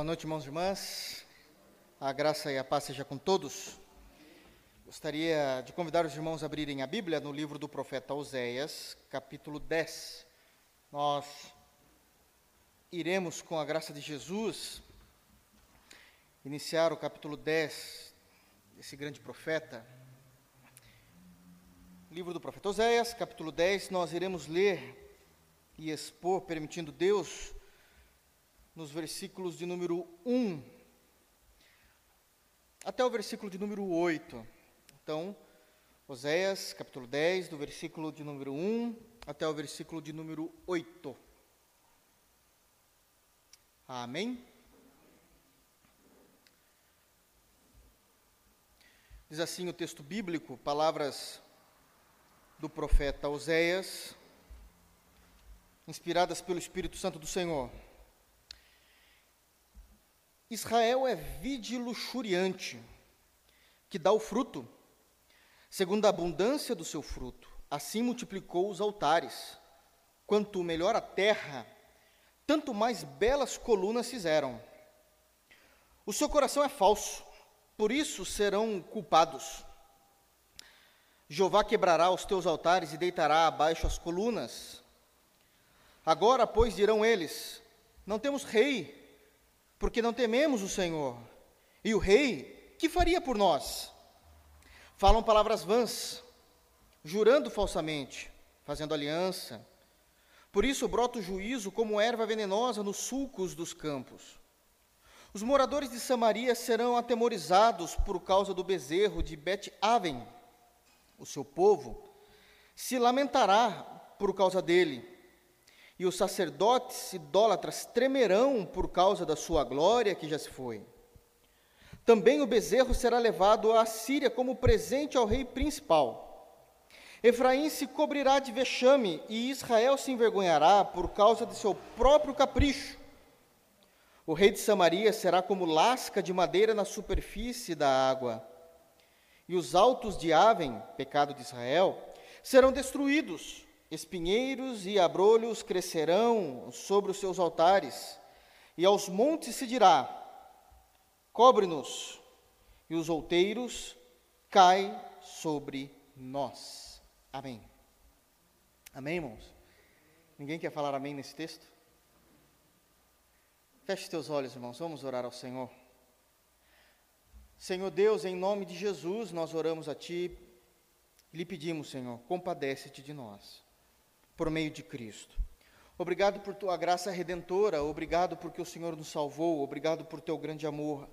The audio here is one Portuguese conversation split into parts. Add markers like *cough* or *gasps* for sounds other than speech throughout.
Boa noite, irmãos e irmãs. A graça e a paz seja com todos. Gostaria de convidar os irmãos a abrirem a Bíblia no livro do profeta Oséias, capítulo 10. Nós iremos, com a graça de Jesus, iniciar o capítulo 10 desse grande profeta. Livro do profeta Oséias, capítulo 10, nós iremos ler e expor, permitindo Deus, nos versículos de número 1 até o versículo de número 8. Então, Oséias, capítulo 10, do versículo de número 1 até o versículo de número 8. Amém? Diz assim o texto bíblico, palavras do profeta Oséias, inspiradas pelo Espírito Santo do Senhor. Israel é vide luxuriante, que dá o fruto, segundo a abundância do seu fruto. Assim multiplicou os altares. Quanto melhor a terra, tanto mais belas colunas fizeram. O seu coração é falso, por isso serão culpados. Jeová quebrará os teus altares e deitará abaixo as colunas. Agora, pois, dirão eles: Não temos rei porque não tememos o Senhor. E o rei, que faria por nós? Falam palavras vãs, jurando falsamente, fazendo aliança. Por isso brota o juízo como erva venenosa nos sulcos dos campos. Os moradores de Samaria serão atemorizados por causa do bezerro de Bet-Aven. O seu povo se lamentará por causa dele e os sacerdotes idólatras tremerão por causa da sua glória que já se foi. Também o bezerro será levado à Síria como presente ao rei principal. Efraim se cobrirá de vexame e Israel se envergonhará por causa de seu próprio capricho. O rei de Samaria será como lasca de madeira na superfície da água. E os altos de Aven, pecado de Israel, serão destruídos Espinheiros e abrolhos crescerão sobre os seus altares, e aos montes se dirá: Cobre-nos, e os outeiros cai sobre nós. Amém. Amém, irmãos? Ninguém quer falar amém nesse texto? Feche teus olhos, irmãos, vamos orar ao Senhor. Senhor Deus, em nome de Jesus, nós oramos a Ti lhe pedimos, Senhor, compadece-te de nós por meio de Cristo. Obrigado por tua graça redentora, obrigado porque o Senhor nos salvou, obrigado por teu grande amor.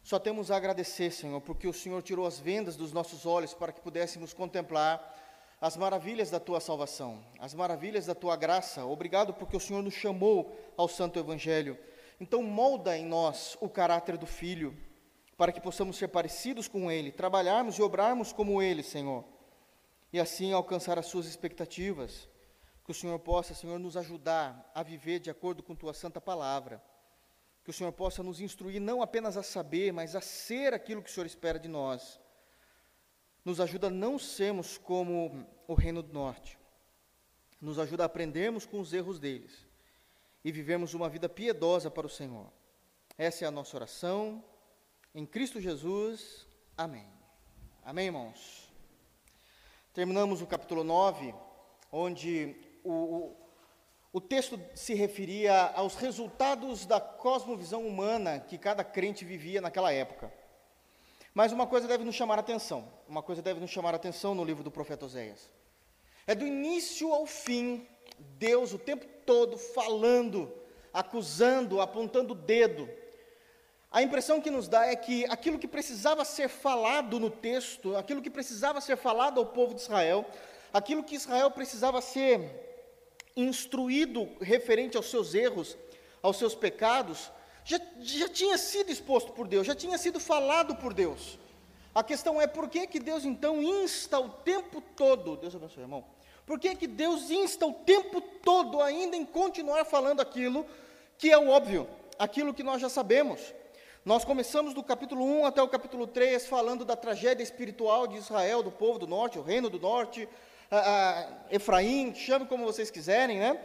Só temos a agradecer, Senhor, porque o Senhor tirou as vendas dos nossos olhos para que pudéssemos contemplar as maravilhas da tua salvação, as maravilhas da tua graça. Obrigado porque o Senhor nos chamou ao santo evangelho. Então molda em nós o caráter do filho, para que possamos ser parecidos com ele, trabalharmos e obrarmos como ele, Senhor. E assim alcançar as suas expectativas que o Senhor possa, Senhor, nos ajudar a viver de acordo com tua santa palavra. Que o Senhor possa nos instruir não apenas a saber, mas a ser aquilo que o Senhor espera de nós. Nos ajuda a não sermos como o reino do norte. Nos ajuda a aprendermos com os erros deles e vivemos uma vida piedosa para o Senhor. Essa é a nossa oração. Em Cristo Jesus. Amém. Amém, irmãos. Terminamos o capítulo 9, onde o, o, texto se referia aos resultados da cosmovisão humana que cada crente vivia naquela época. Mas uma coisa deve nos chamar a atenção, uma coisa deve nos chamar a atenção no livro do profeta Oséias. É do início ao fim, Deus o tempo todo falando, acusando, apontando o dedo. A impressão que nos dá é que aquilo que precisava ser falado no texto, aquilo que precisava ser falado ao povo de Israel, aquilo que Israel precisava ser instruído referente aos seus erros, aos seus pecados, já, já tinha sido exposto por Deus, já tinha sido falado por Deus. A questão é por que, que Deus então insta o tempo todo, Deus abençoe, irmão, por que, que Deus insta o tempo todo ainda em continuar falando aquilo que é o óbvio, aquilo que nós já sabemos? Nós começamos do capítulo 1 até o capítulo 3 falando da tragédia espiritual de Israel, do povo do norte, o reino do norte, Efraim, chame como vocês quiserem, né?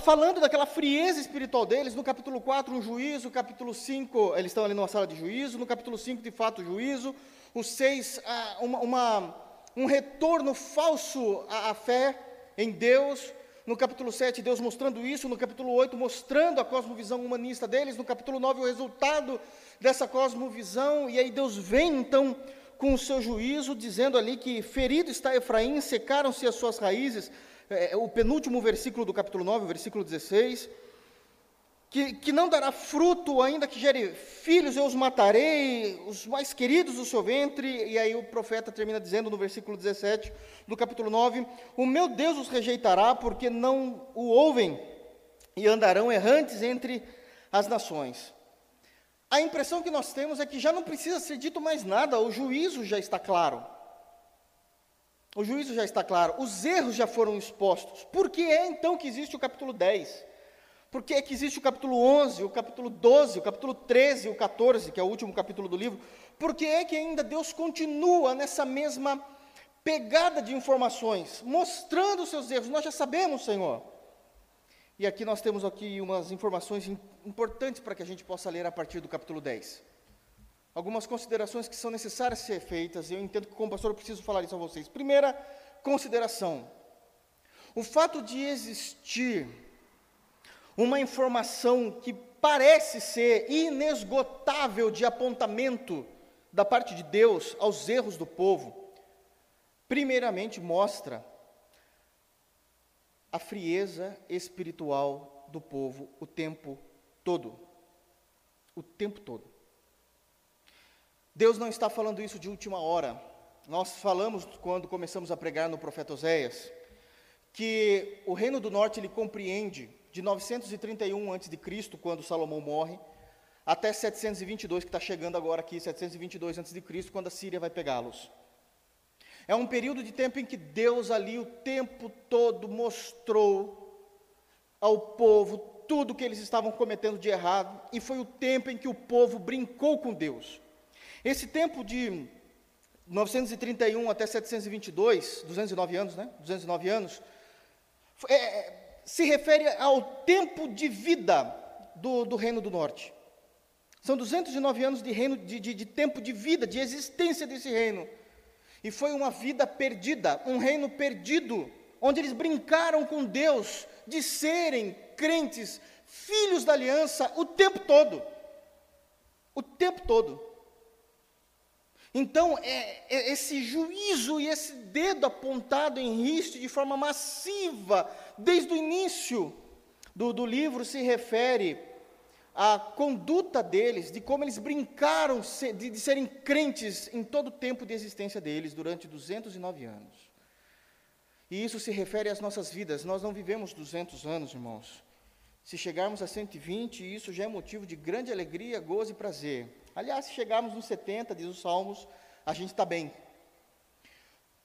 falando daquela frieza espiritual deles, no capítulo 4, um juízo, capítulo 5, eles estão ali numa sala de juízo, no capítulo 5, de fato, juízo, o 6, ah, uma, uma, um retorno falso à, à fé em Deus, no capítulo 7, Deus mostrando isso, no capítulo 8, mostrando a cosmovisão humanista deles, no capítulo 9, o resultado dessa cosmovisão, e aí Deus vem então com o seu juízo, dizendo ali que ferido está Efraim, secaram-se as suas raízes, é, é, o penúltimo versículo do capítulo 9, versículo 16, que, que não dará fruto, ainda que gere filhos, eu os matarei, os mais queridos do seu ventre, e aí o profeta termina dizendo no versículo 17 do capítulo 9: O meu Deus os rejeitará, porque não o ouvem, e andarão errantes entre as nações. A impressão que nós temos é que já não precisa ser dito mais nada, o juízo já está claro. O juízo já está claro, os erros já foram expostos. Por que é então que existe o capítulo 10? Por que é que existe o capítulo 11, o capítulo 12, o capítulo 13 e o 14, que é o último capítulo do livro? Por que é que ainda Deus continua nessa mesma pegada de informações, mostrando os seus erros? Nós já sabemos, Senhor. E aqui nós temos aqui umas informações importantes para que a gente possa ler a partir do capítulo 10. Algumas considerações que são necessárias ser feitas, e eu entendo que como pastor eu preciso falar isso a vocês. Primeira consideração: o fato de existir uma informação que parece ser inesgotável de apontamento da parte de Deus aos erros do povo, primeiramente mostra a frieza espiritual do povo o tempo todo. O tempo todo. Deus não está falando isso de última hora. Nós falamos quando começamos a pregar no profeta Oséias que o reino do norte ele compreende de 931 a.C., quando Salomão morre, até 722, que está chegando agora aqui, 722 a.C., quando a Síria vai pegá-los. É um período de tempo em que Deus ali o tempo todo mostrou ao povo tudo que eles estavam cometendo de errado, e foi o tempo em que o povo brincou com Deus. Esse tempo de 931 até 722, 209 anos, né? 209 anos, é, se refere ao tempo de vida do, do Reino do Norte. São 209 anos de, reino, de, de, de tempo de vida, de existência desse reino. E foi uma vida perdida, um reino perdido, onde eles brincaram com Deus de serem crentes, filhos da aliança, o tempo todo. O tempo todo. Então, é, é, esse juízo e esse dedo apontado em risco de forma massiva, desde o início do, do livro, se refere à conduta deles, de como eles brincaram de, de serem crentes em todo o tempo de existência deles, durante 209 anos. E isso se refere às nossas vidas. Nós não vivemos 200 anos, irmãos. Se chegarmos a 120, isso já é motivo de grande alegria, gozo e prazer. Aliás, se chegarmos nos 70, diz os Salmos, a gente está bem.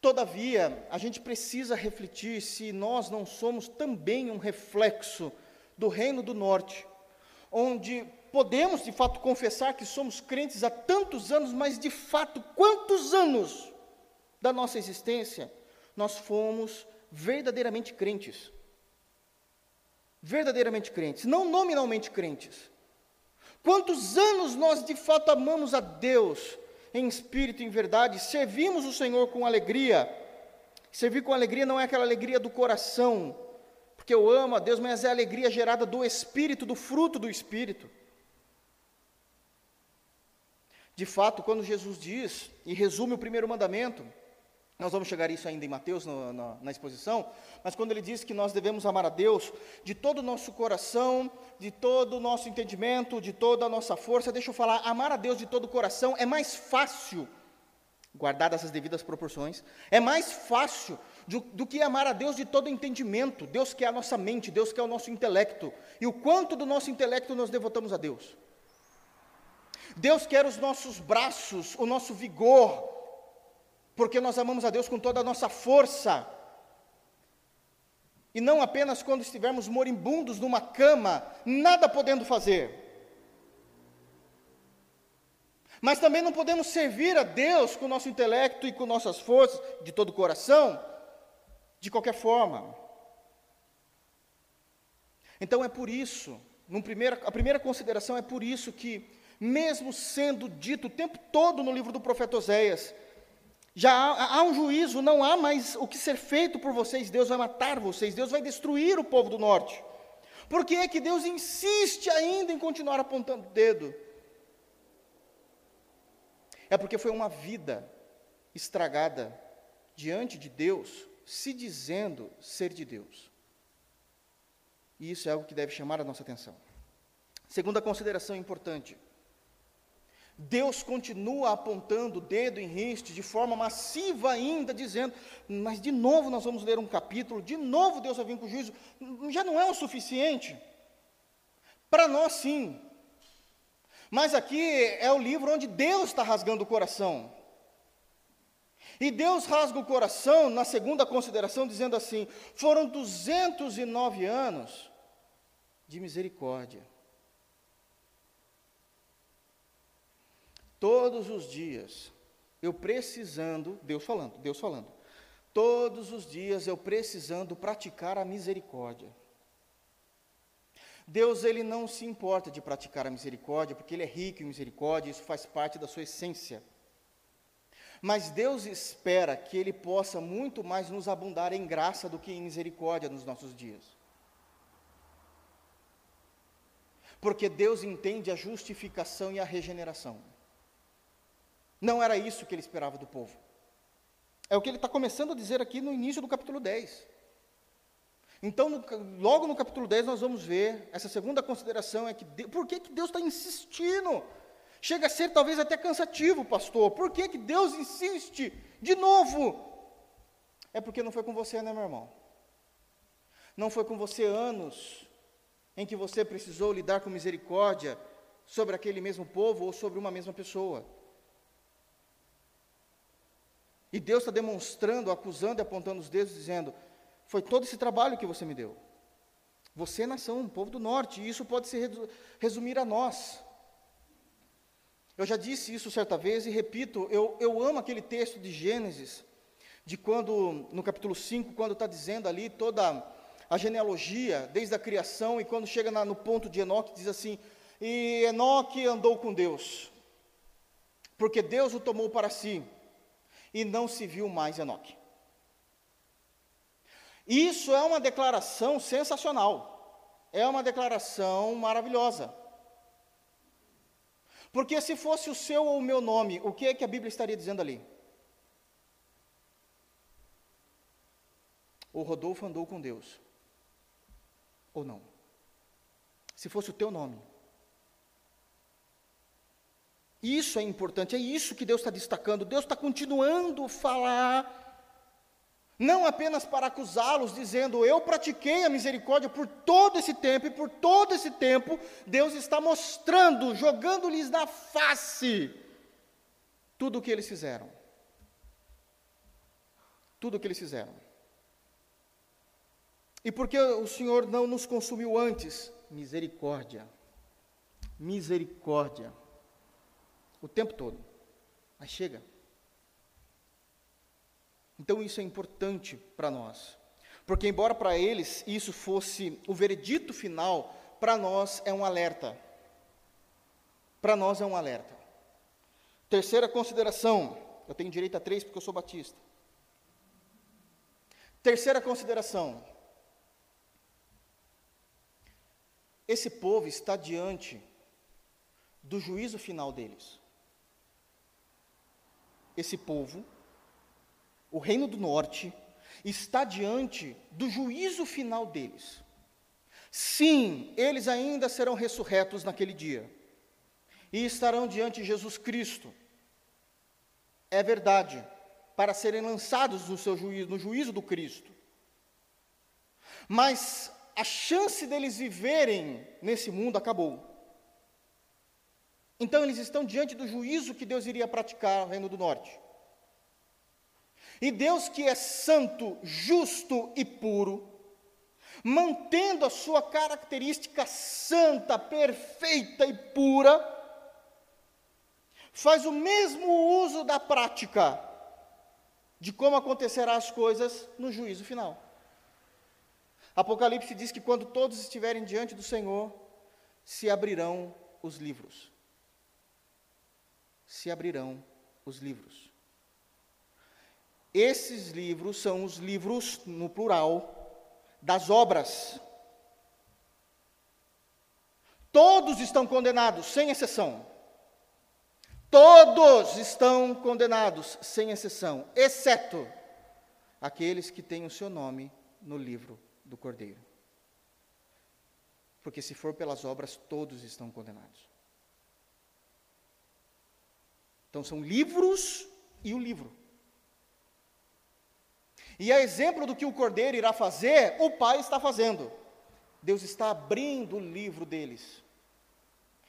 Todavia, a gente precisa refletir se nós não somos também um reflexo do Reino do Norte, onde podemos de fato confessar que somos crentes há tantos anos, mas de fato, quantos anos da nossa existência nós fomos verdadeiramente crentes? Verdadeiramente crentes, não nominalmente crentes. Quantos anos nós de fato amamos a Deus em espírito e em verdade, servimos o Senhor com alegria. Servir com alegria não é aquela alegria do coração, porque eu amo a Deus, mas é a alegria gerada do espírito, do fruto do espírito. De fato, quando Jesus diz e resume o primeiro mandamento, nós vamos chegar a isso ainda em Mateus, no, na, na exposição, mas quando ele diz que nós devemos amar a Deus de todo o nosso coração, de todo o nosso entendimento, de toda a nossa força, deixa eu falar, amar a Deus de todo o coração é mais fácil, guardadas as devidas proporções, é mais fácil do, do que amar a Deus de todo entendimento. Deus quer a nossa mente, Deus quer o nosso intelecto, e o quanto do nosso intelecto nós devotamos a Deus. Deus quer os nossos braços, o nosso vigor, porque nós amamos a Deus com toda a nossa força. E não apenas quando estivermos moribundos numa cama, nada podendo fazer. Mas também não podemos servir a Deus com o nosso intelecto e com nossas forças, de todo o coração, de qualquer forma. Então é por isso, primeiro, a primeira consideração é por isso que, mesmo sendo dito o tempo todo no livro do profeta Oséias, já há, há, um juízo, não há mais o que ser feito por vocês, Deus vai matar vocês, Deus vai destruir o povo do norte. Por que é que Deus insiste ainda em continuar apontando o dedo? É porque foi uma vida estragada diante de Deus, se dizendo ser de Deus. E isso é algo que deve chamar a nossa atenção. Segunda consideração importante. Deus continua apontando o dedo em riste de forma massiva ainda, dizendo, mas de novo nós vamos ler um capítulo, de novo Deus vai vir com o juízo, já não é o suficiente? Para nós sim. Mas aqui é o livro onde Deus está rasgando o coração. E Deus rasga o coração na segunda consideração, dizendo assim: foram 209 anos de misericórdia. Todos os dias, eu precisando, Deus falando, Deus falando, todos os dias eu precisando praticar a misericórdia. Deus ele não se importa de praticar a misericórdia, porque ele é rico em misericórdia, isso faz parte da sua essência. Mas Deus espera que Ele possa muito mais nos abundar em graça do que em misericórdia nos nossos dias. Porque Deus entende a justificação e a regeneração. Não era isso que Ele esperava do povo. É o que Ele está começando a dizer aqui no início do capítulo 10. Então, no, logo no capítulo 10, nós vamos ver, essa segunda consideração é que, por que, que Deus está insistindo Chega a ser talvez até cansativo, pastor. Por que, que Deus insiste de novo? É porque não foi com você, né, meu irmão? Não foi com você anos em que você precisou lidar com misericórdia sobre aquele mesmo povo ou sobre uma mesma pessoa. E Deus está demonstrando, acusando e apontando os dedos, dizendo: Foi todo esse trabalho que você me deu. Você é nação, um povo do norte, e isso pode se resumir a nós. Eu já disse isso certa vez e repito, eu, eu amo aquele texto de Gênesis, de quando, no capítulo 5, quando está dizendo ali toda a genealogia, desde a criação, e quando chega na, no ponto de Enoque, diz assim: E Enoque andou com Deus, porque Deus o tomou para si, e não se viu mais Enoque. Isso é uma declaração sensacional, é uma declaração maravilhosa. Porque se fosse o seu ou o meu nome, o que é que a Bíblia estaria dizendo ali? O Rodolfo andou com Deus. Ou não? Se fosse o teu nome. Isso é importante, é isso que Deus está destacando. Deus está continuando falar não apenas para acusá-los, dizendo: Eu pratiquei a misericórdia por todo esse tempo, e por todo esse tempo, Deus está mostrando, jogando-lhes na face, tudo o que eles fizeram. Tudo o que eles fizeram. E por que o Senhor não nos consumiu antes? Misericórdia. Misericórdia. O tempo todo. Mas chega. Então isso é importante para nós. Porque, embora para eles isso fosse o veredito final, para nós é um alerta. Para nós é um alerta. Terceira consideração, eu tenho direito a três porque eu sou batista. Terceira consideração, esse povo está diante do juízo final deles. Esse povo o reino do norte, está diante do juízo final deles. Sim, eles ainda serão ressurretos naquele dia e estarão diante de Jesus Cristo. É verdade, para serem lançados no seu juízo, no juízo do Cristo. Mas a chance deles viverem nesse mundo acabou. Então eles estão diante do juízo que Deus iria praticar no reino do norte. E Deus, que é santo, justo e puro, mantendo a sua característica santa, perfeita e pura, faz o mesmo uso da prática de como acontecerão as coisas no juízo final. Apocalipse diz que quando todos estiverem diante do Senhor, se abrirão os livros. Se abrirão os livros. Esses livros são os livros, no plural, das obras. Todos estão condenados, sem exceção. Todos estão condenados, sem exceção, exceto aqueles que têm o seu nome no livro do Cordeiro. Porque se for pelas obras, todos estão condenados. Então são livros e o livro. E a exemplo do que o Cordeiro irá fazer, o Pai está fazendo. Deus está abrindo o livro deles.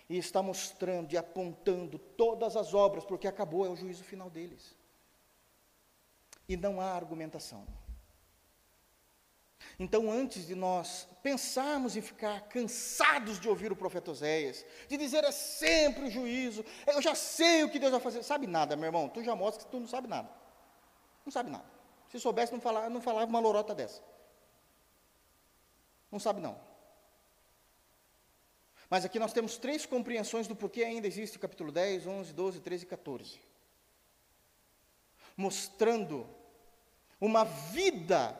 E está mostrando e apontando todas as obras, porque acabou, é o juízo final deles. E não há argumentação. Então, antes de nós pensarmos em ficar cansados de ouvir o profeta Oséias, de dizer é sempre o juízo, eu já sei o que Deus vai fazer, sabe nada, meu irmão, tu já mostra que tu não sabe nada. Não sabe nada. Se soubesse, não falava, não falava uma lorota dessa. Não sabe não. Mas aqui nós temos três compreensões do porquê ainda existe o capítulo 10, 11, 12, 13 e 14. Mostrando uma vida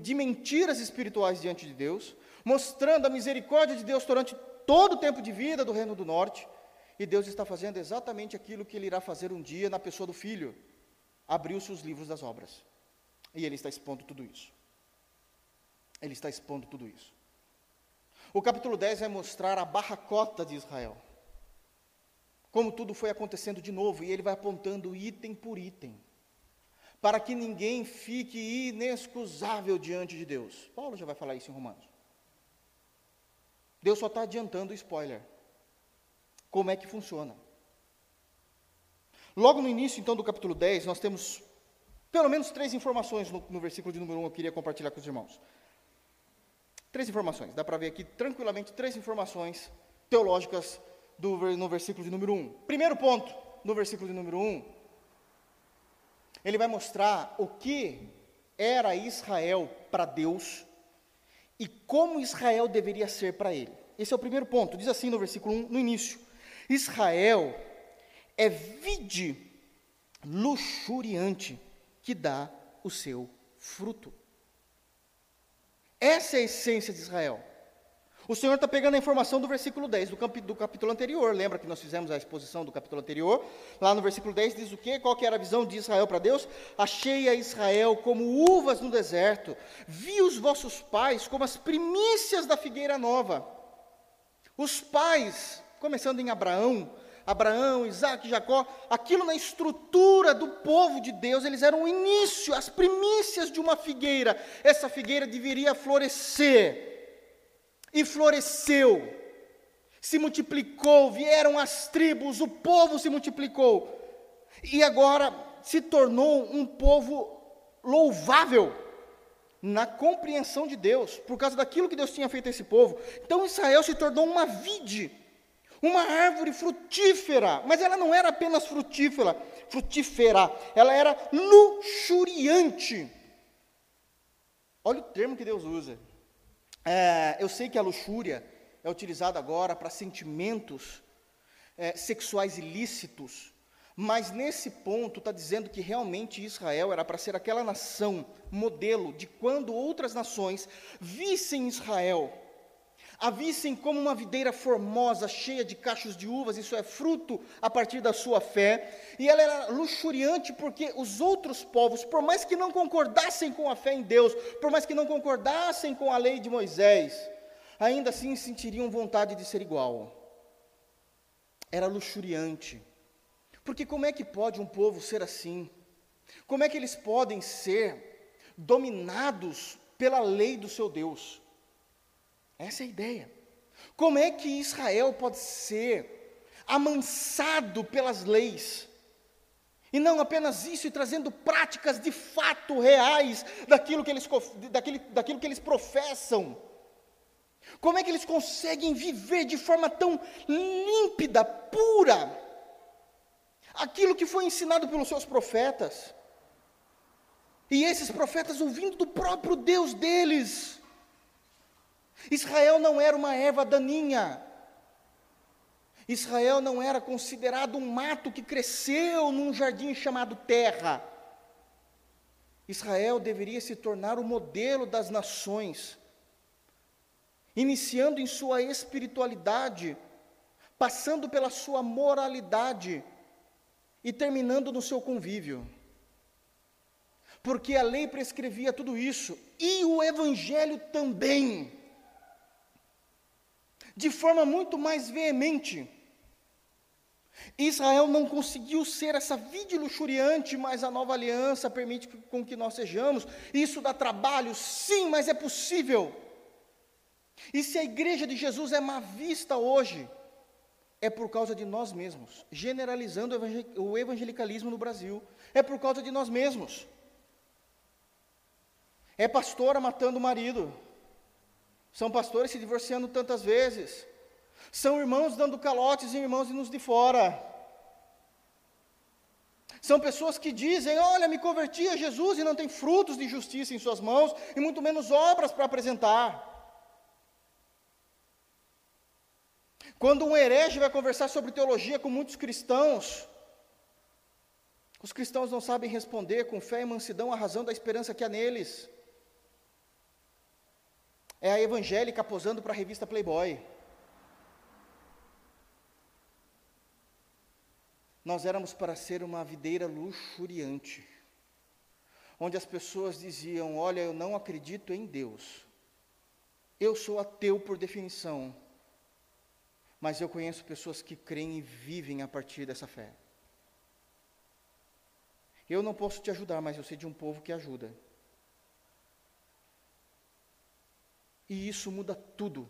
de mentiras espirituais diante de Deus, mostrando a misericórdia de Deus durante todo o tempo de vida do Reino do Norte, e Deus está fazendo exatamente aquilo que Ele irá fazer um dia na pessoa do Filho. Abriu-se os livros das obras. E Ele está expondo tudo isso. Ele está expondo tudo isso. O capítulo 10 vai mostrar a barracota de Israel. Como tudo foi acontecendo de novo, e ele vai apontando item por item, para que ninguém fique inexcusável diante de Deus. Paulo já vai falar isso em Romanos. Deus só está adiantando o spoiler. Como é que funciona? Logo no início, então, do capítulo 10, nós temos pelo menos três informações no, no versículo de número 1 eu queria compartilhar com os irmãos. Três informações, dá para ver aqui tranquilamente três informações teológicas do, no versículo de número 1. Primeiro ponto, no versículo de número 1, ele vai mostrar o que era Israel para Deus e como Israel deveria ser para ele. Esse é o primeiro ponto, diz assim no versículo 1, no início: Israel é vide luxuriante que dá o seu fruto. Essa é a essência de Israel. O Senhor está pegando a informação do versículo 10, do, cap, do, capítulo anterior. Lembra que nós fizemos a exposição do capítulo anterior? Lá no versículo 10 diz o quê? Qual que era a visão de Israel para Deus? Achei a Israel como uvas no deserto, vi os vossos pais como as primícias da figueira nova. Os pais, começando em Abraão, Abraão, Isaac, Jacó, aquilo na estrutura do povo de Deus, eles eram o início, as primícias de uma figueira. Essa figueira deveria florescer. E floresceu. Se multiplicou, vieram as tribos, o povo se multiplicou. E agora se tornou um povo louvável na compreensão de Deus, por causa daquilo que Deus tinha feito a esse povo. Então Israel se tornou uma vide uma árvore frutífera, mas ela não era apenas frutífera, frutífera, ela era luxuriante. Olha o termo que Deus usa. É, eu sei que a luxúria é utilizada agora para sentimentos é, sexuais ilícitos, mas nesse ponto está dizendo que realmente Israel era para ser aquela nação modelo de quando outras nações vissem Israel a vissem como uma videira formosa, cheia de cachos de uvas, isso é fruto a partir da sua fé, e ela era luxuriante porque os outros povos, por mais que não concordassem com a fé em Deus, por mais que não concordassem com a lei de Moisés, ainda assim sentiriam vontade de ser igual. Era luxuriante. Porque como é que pode um povo ser assim? Como é que eles podem ser dominados pela lei do seu Deus? Essa é a ideia. Como é que Israel pode ser amansado pelas leis? E não apenas isso, e trazendo práticas de fato reais daquilo que eles, daquilo, daquilo que eles professam. Como é que eles conseguem viver de forma tão límpida, pura, aquilo que foi ensinado pelos seus profetas? E esses profetas ouvindo do próprio Deus deles. Israel não era uma erva daninha. Israel não era considerado um mato que cresceu num jardim chamado terra. Israel deveria se tornar o modelo das nações, iniciando em sua espiritualidade, passando pela sua moralidade e terminando no seu convívio porque a lei prescrevia tudo isso, e o Evangelho também, de forma muito mais veemente. Israel não conseguiu ser essa vide luxuriante, mas a nova aliança permite com que nós sejamos. Isso dá trabalho, sim, mas é possível. E se a igreja de Jesus é má vista hoje, é por causa de nós mesmos, generalizando o evangelicalismo no Brasil, é por causa de nós mesmos. É pastora matando o marido. São pastores se divorciando tantas vezes. São irmãos dando calotes em irmãos nos de fora. São pessoas que dizem: Olha, me converti a Jesus e não tem frutos de justiça em suas mãos, e muito menos obras para apresentar. Quando um herege vai conversar sobre teologia com muitos cristãos, os cristãos não sabem responder com fé e mansidão a razão da esperança que há neles. É a evangélica posando para a revista Playboy. Nós éramos para ser uma videira luxuriante, onde as pessoas diziam: Olha, eu não acredito em Deus, eu sou ateu por definição, mas eu conheço pessoas que creem e vivem a partir dessa fé. Eu não posso te ajudar, mas eu sei de um povo que ajuda. E isso muda tudo.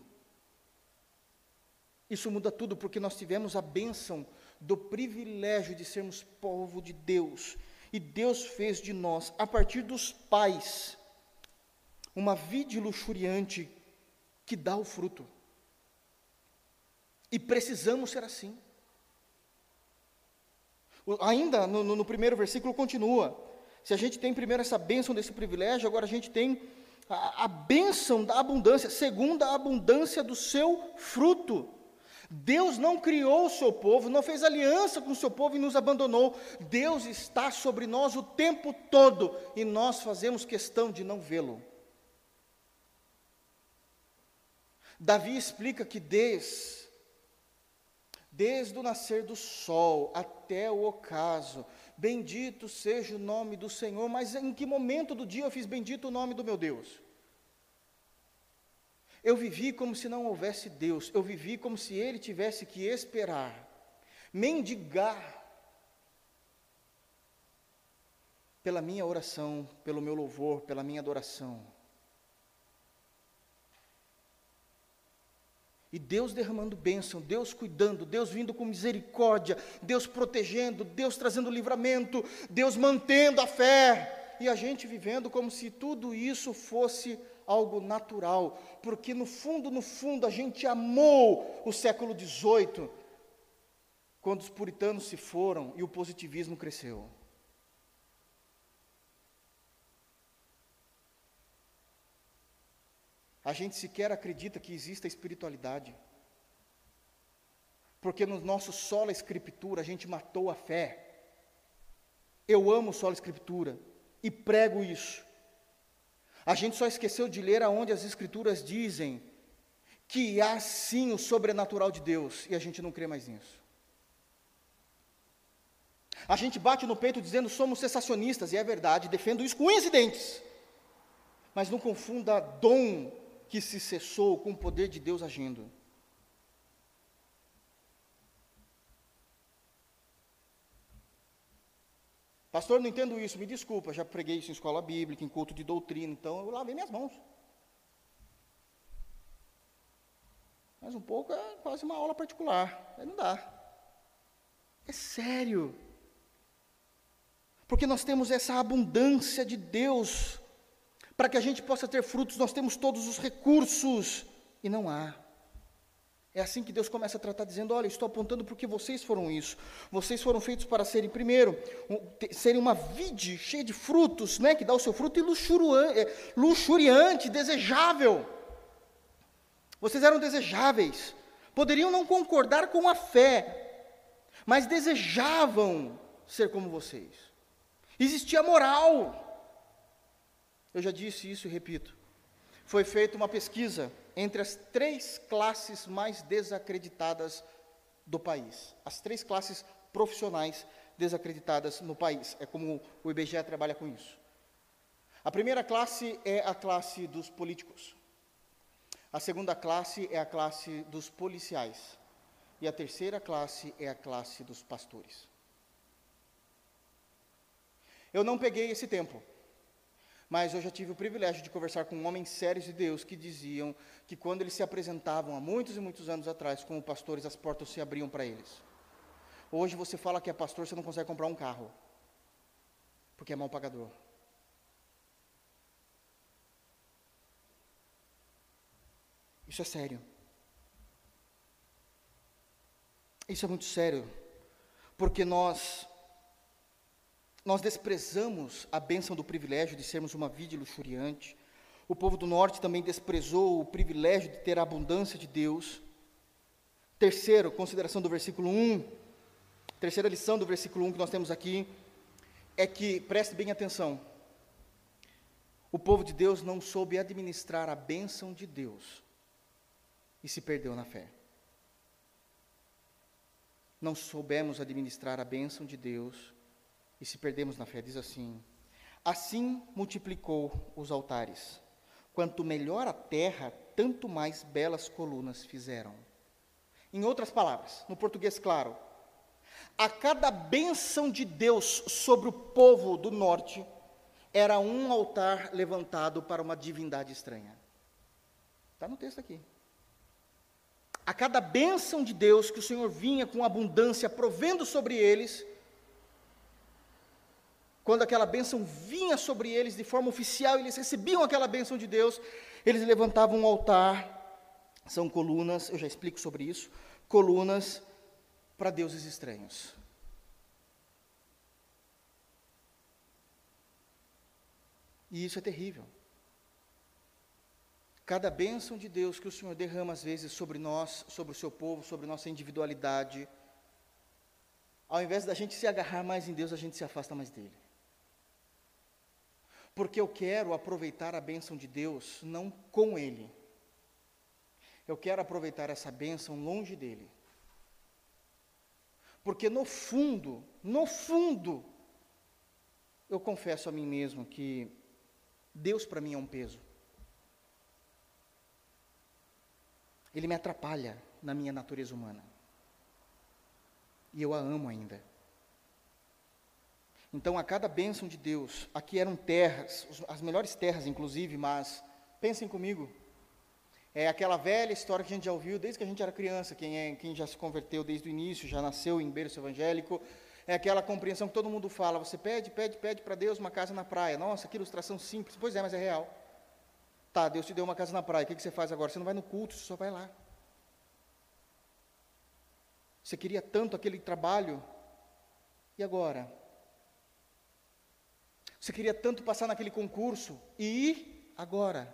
Isso muda tudo porque nós tivemos a bênção do privilégio de sermos povo de Deus. E Deus fez de nós, a partir dos pais, uma vide luxuriante que dá o fruto. E precisamos ser assim. Ainda no, no, no primeiro versículo continua. Se a gente tem primeiro essa bênção desse privilégio, agora a gente tem a, a bênção da abundância, segundo a abundância do seu fruto. Deus não criou o seu povo, não fez aliança com o seu povo e nos abandonou. Deus está sobre nós o tempo todo e nós fazemos questão de não vê-lo. Davi explica que desde, desde o nascer do sol até o ocaso, Bendito seja o nome do Senhor, mas em que momento do dia eu fiz bendito o nome do meu Deus? Eu vivi como se não houvesse Deus, eu vivi como se ele tivesse que esperar, mendigar pela minha oração, pelo meu louvor, pela minha adoração. E Deus derramando bênção, Deus cuidando, Deus vindo com misericórdia, Deus protegendo, Deus trazendo livramento, Deus mantendo a fé. E a gente vivendo como se tudo isso fosse algo natural, porque no fundo, no fundo, a gente amou o século XVIII, quando os puritanos se foram e o positivismo cresceu. A gente sequer acredita que exista espiritualidade. Porque no nosso solo escritura a gente matou a fé. Eu amo solo escritura e prego isso. A gente só esqueceu de ler aonde as escrituras dizem que há sim o sobrenatural de Deus e a gente não crê mais nisso. A gente bate no peito dizendo somos cessacionistas, e é verdade, defendo isso com unhas e dentes. Mas não confunda dom que se cessou com o poder de Deus agindo. Pastor, não entendo isso, me desculpa, já preguei isso em escola bíblica, em culto de doutrina, então eu lavei minhas mãos. Mas um pouco é quase uma aula particular, aí não dá. É sério. Porque nós temos essa abundância de Deus para que a gente possa ter frutos, nós temos todos os recursos e não há. É assim que Deus começa a tratar, dizendo: Olha, estou apontando porque vocês foram isso. Vocês foram feitos para serem, primeiro, um, serem uma vide cheia de frutos, né, que dá o seu fruto e é, luxuriante, desejável. Vocês eram desejáveis. Poderiam não concordar com a fé, mas desejavam ser como vocês. Existia moral. Eu já disse isso e repito. Foi feita uma pesquisa entre as três classes mais desacreditadas do país. As três classes profissionais desacreditadas no país. É como o IBGE trabalha com isso. A primeira classe é a classe dos políticos. A segunda classe é a classe dos policiais. E a terceira classe é a classe dos pastores. Eu não peguei esse tempo. Mas eu já tive o privilégio de conversar com homens sérios de Deus que diziam que quando eles se apresentavam há muitos e muitos anos atrás como pastores, as portas se abriam para eles. Hoje você fala que é pastor, você não consegue comprar um carro, porque é mal pagador. Isso é sério. Isso é muito sério, porque nós nós desprezamos a bênção do privilégio de sermos uma vida luxuriante. O povo do norte também desprezou o privilégio de ter a abundância de Deus. Terceiro, consideração do versículo 1, terceira lição do versículo 1 que nós temos aqui, é que, preste bem atenção, o povo de Deus não soube administrar a bênção de Deus e se perdeu na fé. Não soubemos administrar a bênção de Deus e se perdemos na fé, diz assim: Assim multiplicou os altares. Quanto melhor a terra, tanto mais belas colunas fizeram. Em outras palavras, no português claro, a cada bênção de Deus sobre o povo do norte, era um altar levantado para uma divindade estranha. Está no texto aqui. A cada bênção de Deus que o Senhor vinha com abundância, provendo sobre eles, quando aquela bênção vinha sobre eles de forma oficial, eles recebiam aquela bênção de Deus, eles levantavam um altar, são colunas, eu já explico sobre isso, colunas para deuses estranhos. E isso é terrível. Cada bênção de Deus que o Senhor derrama às vezes sobre nós, sobre o seu povo, sobre nossa individualidade, ao invés da gente se agarrar mais em Deus, a gente se afasta mais dele porque eu quero aproveitar a bênção de Deus não com Ele. Eu quero aproveitar essa bênção longe dele. Porque no fundo, no fundo, eu confesso a mim mesmo que Deus para mim é um peso. Ele me atrapalha na minha natureza humana. E eu a amo ainda. Então, a cada bênção de Deus, aqui eram terras, as melhores terras, inclusive, mas pensem comigo, é aquela velha história que a gente já ouviu desde que a gente era criança, quem, é, quem já se converteu desde o início, já nasceu em berço evangélico, é aquela compreensão que todo mundo fala, você pede, pede, pede para Deus uma casa na praia. Nossa, que ilustração simples. Pois é, mas é real. Tá, Deus te deu uma casa na praia, o que, que você faz agora? Você não vai no culto, você só vai lá. Você queria tanto aquele trabalho, e agora? Você queria tanto passar naquele concurso e agora?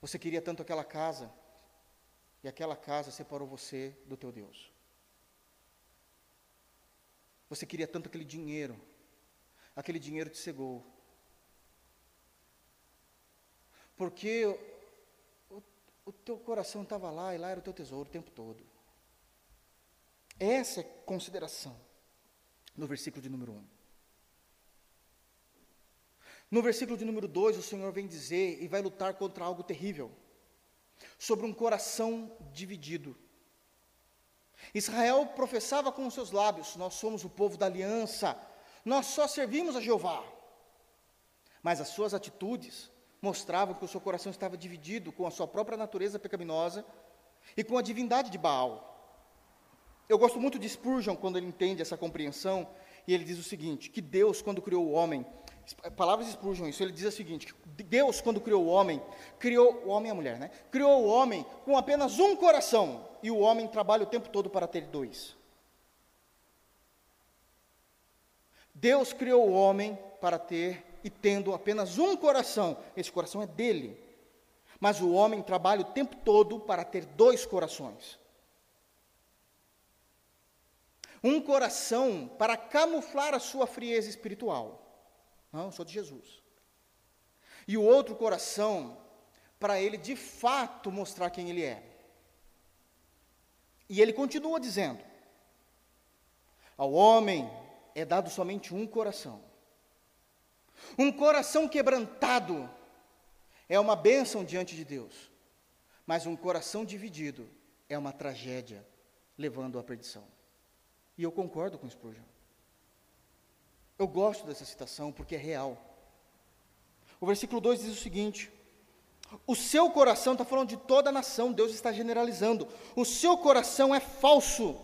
Você queria tanto aquela casa e aquela casa separou você do teu Deus. Você queria tanto aquele dinheiro, aquele dinheiro te cegou. Porque o, o teu coração estava lá e lá era o teu tesouro o tempo todo. Essa é a consideração no versículo de número 1. No versículo de número 2, o Senhor vem dizer e vai lutar contra algo terrível sobre um coração dividido. Israel professava com os seus lábios: Nós somos o povo da aliança, nós só servimos a Jeová. Mas as suas atitudes mostravam que o seu coração estava dividido com a sua própria natureza pecaminosa e com a divindade de Baal. Eu gosto muito de Spurgeon quando ele entende essa compreensão, e ele diz o seguinte: que Deus, quando criou o homem, palavras de Spurgeon, isso ele diz o seguinte: Deus, quando criou o homem, criou o homem e a mulher, né? Criou o homem com apenas um coração, e o homem trabalha o tempo todo para ter dois. Deus criou o homem para ter e tendo apenas um coração, esse coração é dele. Mas o homem trabalha o tempo todo para ter dois corações. Um coração para camuflar a sua frieza espiritual. Não, sou de Jesus. E o outro coração para ele de fato mostrar quem ele é. E ele continua dizendo: Ao homem é dado somente um coração. Um coração quebrantado é uma bênção diante de Deus, mas um coração dividido é uma tragédia, levando à perdição. E eu concordo com Spurgeon. Eu gosto dessa citação porque é real. O versículo 2 diz o seguinte: O seu coração, está falando de toda a nação, Deus está generalizando. O seu coração é falso,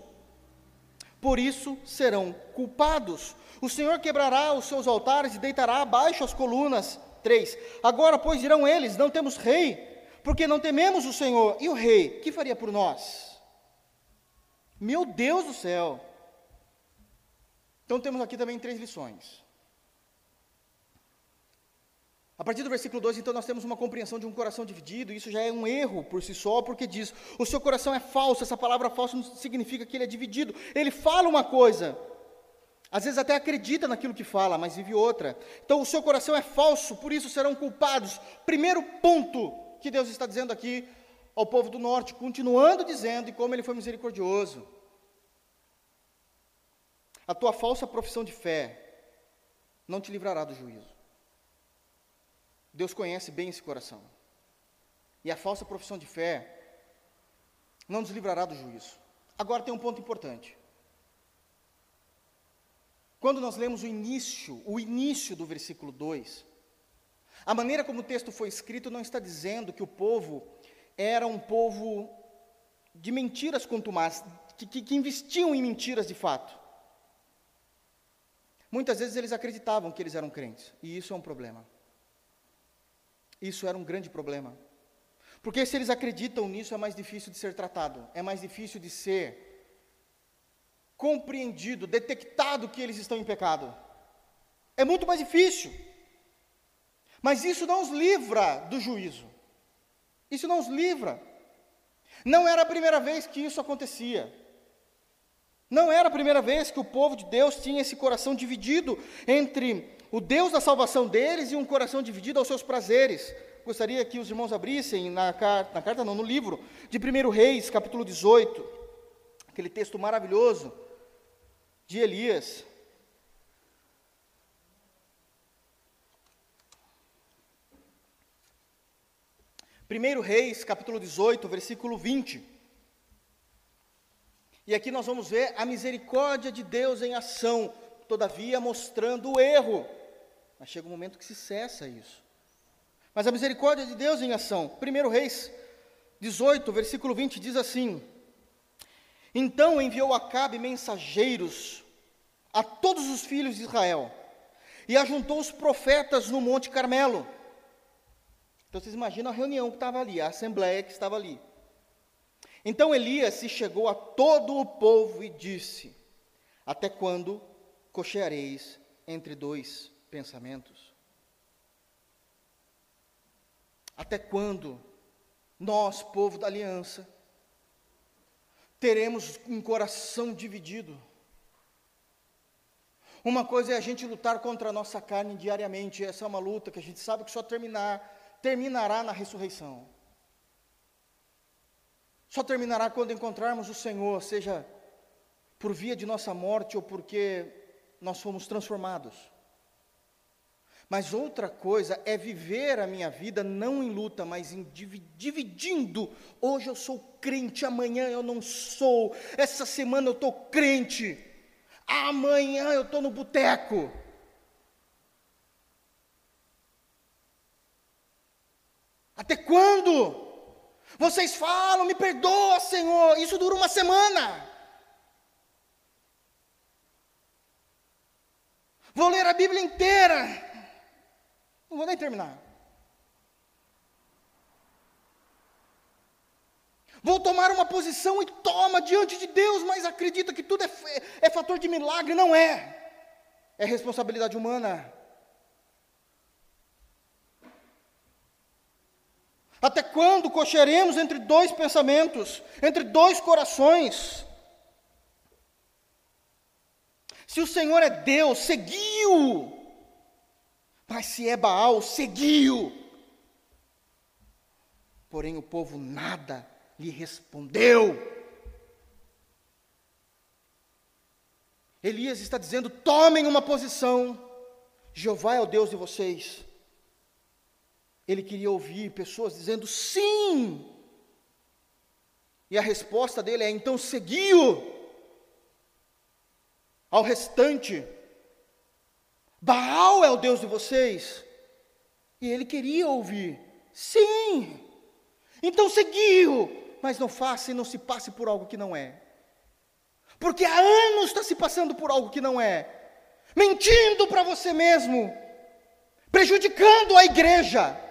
por isso serão culpados. O Senhor quebrará os seus altares e deitará abaixo as colunas. 3. Agora, pois, dirão eles: Não temos rei, porque não tememos o Senhor. E o rei, que faria por nós? Meu Deus do céu! Então temos aqui também três lições. A partir do versículo 2, então, nós temos uma compreensão de um coração dividido, isso já é um erro por si só, porque diz: o seu coração é falso, essa palavra falso não significa que ele é dividido. Ele fala uma coisa, às vezes até acredita naquilo que fala, mas vive outra. Então, o seu coração é falso, por isso serão culpados. Primeiro ponto que Deus está dizendo aqui ao povo do norte, continuando dizendo e como ele foi misericordioso. A tua falsa profissão de fé não te livrará do juízo. Deus conhece bem esse coração. E a falsa profissão de fé não nos livrará do juízo. Agora tem um ponto importante. Quando nós lemos o início, o início do versículo 2, a maneira como o texto foi escrito não está dizendo que o povo era um povo de mentiras contumaz, que, que, que investiam em mentiras de fato. Muitas vezes eles acreditavam que eles eram crentes, e isso é um problema. Isso era um grande problema. Porque se eles acreditam nisso, é mais difícil de ser tratado, é mais difícil de ser compreendido, detectado que eles estão em pecado. É muito mais difícil. Mas isso não os livra do juízo. Isso não os livra. Não era a primeira vez que isso acontecia. Não era a primeira vez que o povo de Deus tinha esse coração dividido entre o Deus da salvação deles e um coração dividido aos seus prazeres. Gostaria que os irmãos abrissem na carta, na carta não, no livro de 1 Reis, capítulo 18, aquele texto maravilhoso de Elias. Primeiro Reis, capítulo 18, versículo 20. E aqui nós vamos ver a misericórdia de Deus em ação, todavia mostrando o erro. Mas chega um momento que se cessa isso. Mas a misericórdia de Deus em ação. 1 Reis 18, versículo 20 diz assim: Então enviou Acabe mensageiros a todos os filhos de Israel e ajuntou os profetas no Monte Carmelo. Então vocês imaginam a reunião que estava ali, a assembleia que estava ali. Então Elias se chegou a todo o povo e disse: Até quando cocheareis entre dois pensamentos? Até quando nós, povo da aliança, teremos um coração dividido? Uma coisa é a gente lutar contra a nossa carne diariamente, essa é uma luta que a gente sabe que só terminar, terminará na ressurreição. Só terminará quando encontrarmos o Senhor, seja por via de nossa morte ou porque nós fomos transformados. Mas outra coisa é viver a minha vida não em luta, mas em dividindo. Hoje eu sou crente, amanhã eu não sou. Essa semana eu estou crente, amanhã eu estou no boteco. Até quando? Vocês falam, me perdoa, Senhor. Isso dura uma semana. Vou ler a Bíblia inteira. Não vou nem terminar. Vou tomar uma posição e toma diante de Deus, mas acredita que tudo é, é fator de milagre. Não é. É responsabilidade humana. Até quando cocheremos entre dois pensamentos, entre dois corações? Se o Senhor é Deus, seguiu. Mas se é Baal, seguiu. Porém o povo nada lhe respondeu. Elias está dizendo: tomem uma posição. Jeová é o Deus de vocês. Ele queria ouvir pessoas dizendo sim. E a resposta dele é: então seguiu. Ao restante, Baal é o Deus de vocês. E ele queria ouvir: sim. Então seguiu. Mas não faça e não se passe por algo que não é. Porque há anos está se passando por algo que não é. Mentindo para você mesmo. Prejudicando a igreja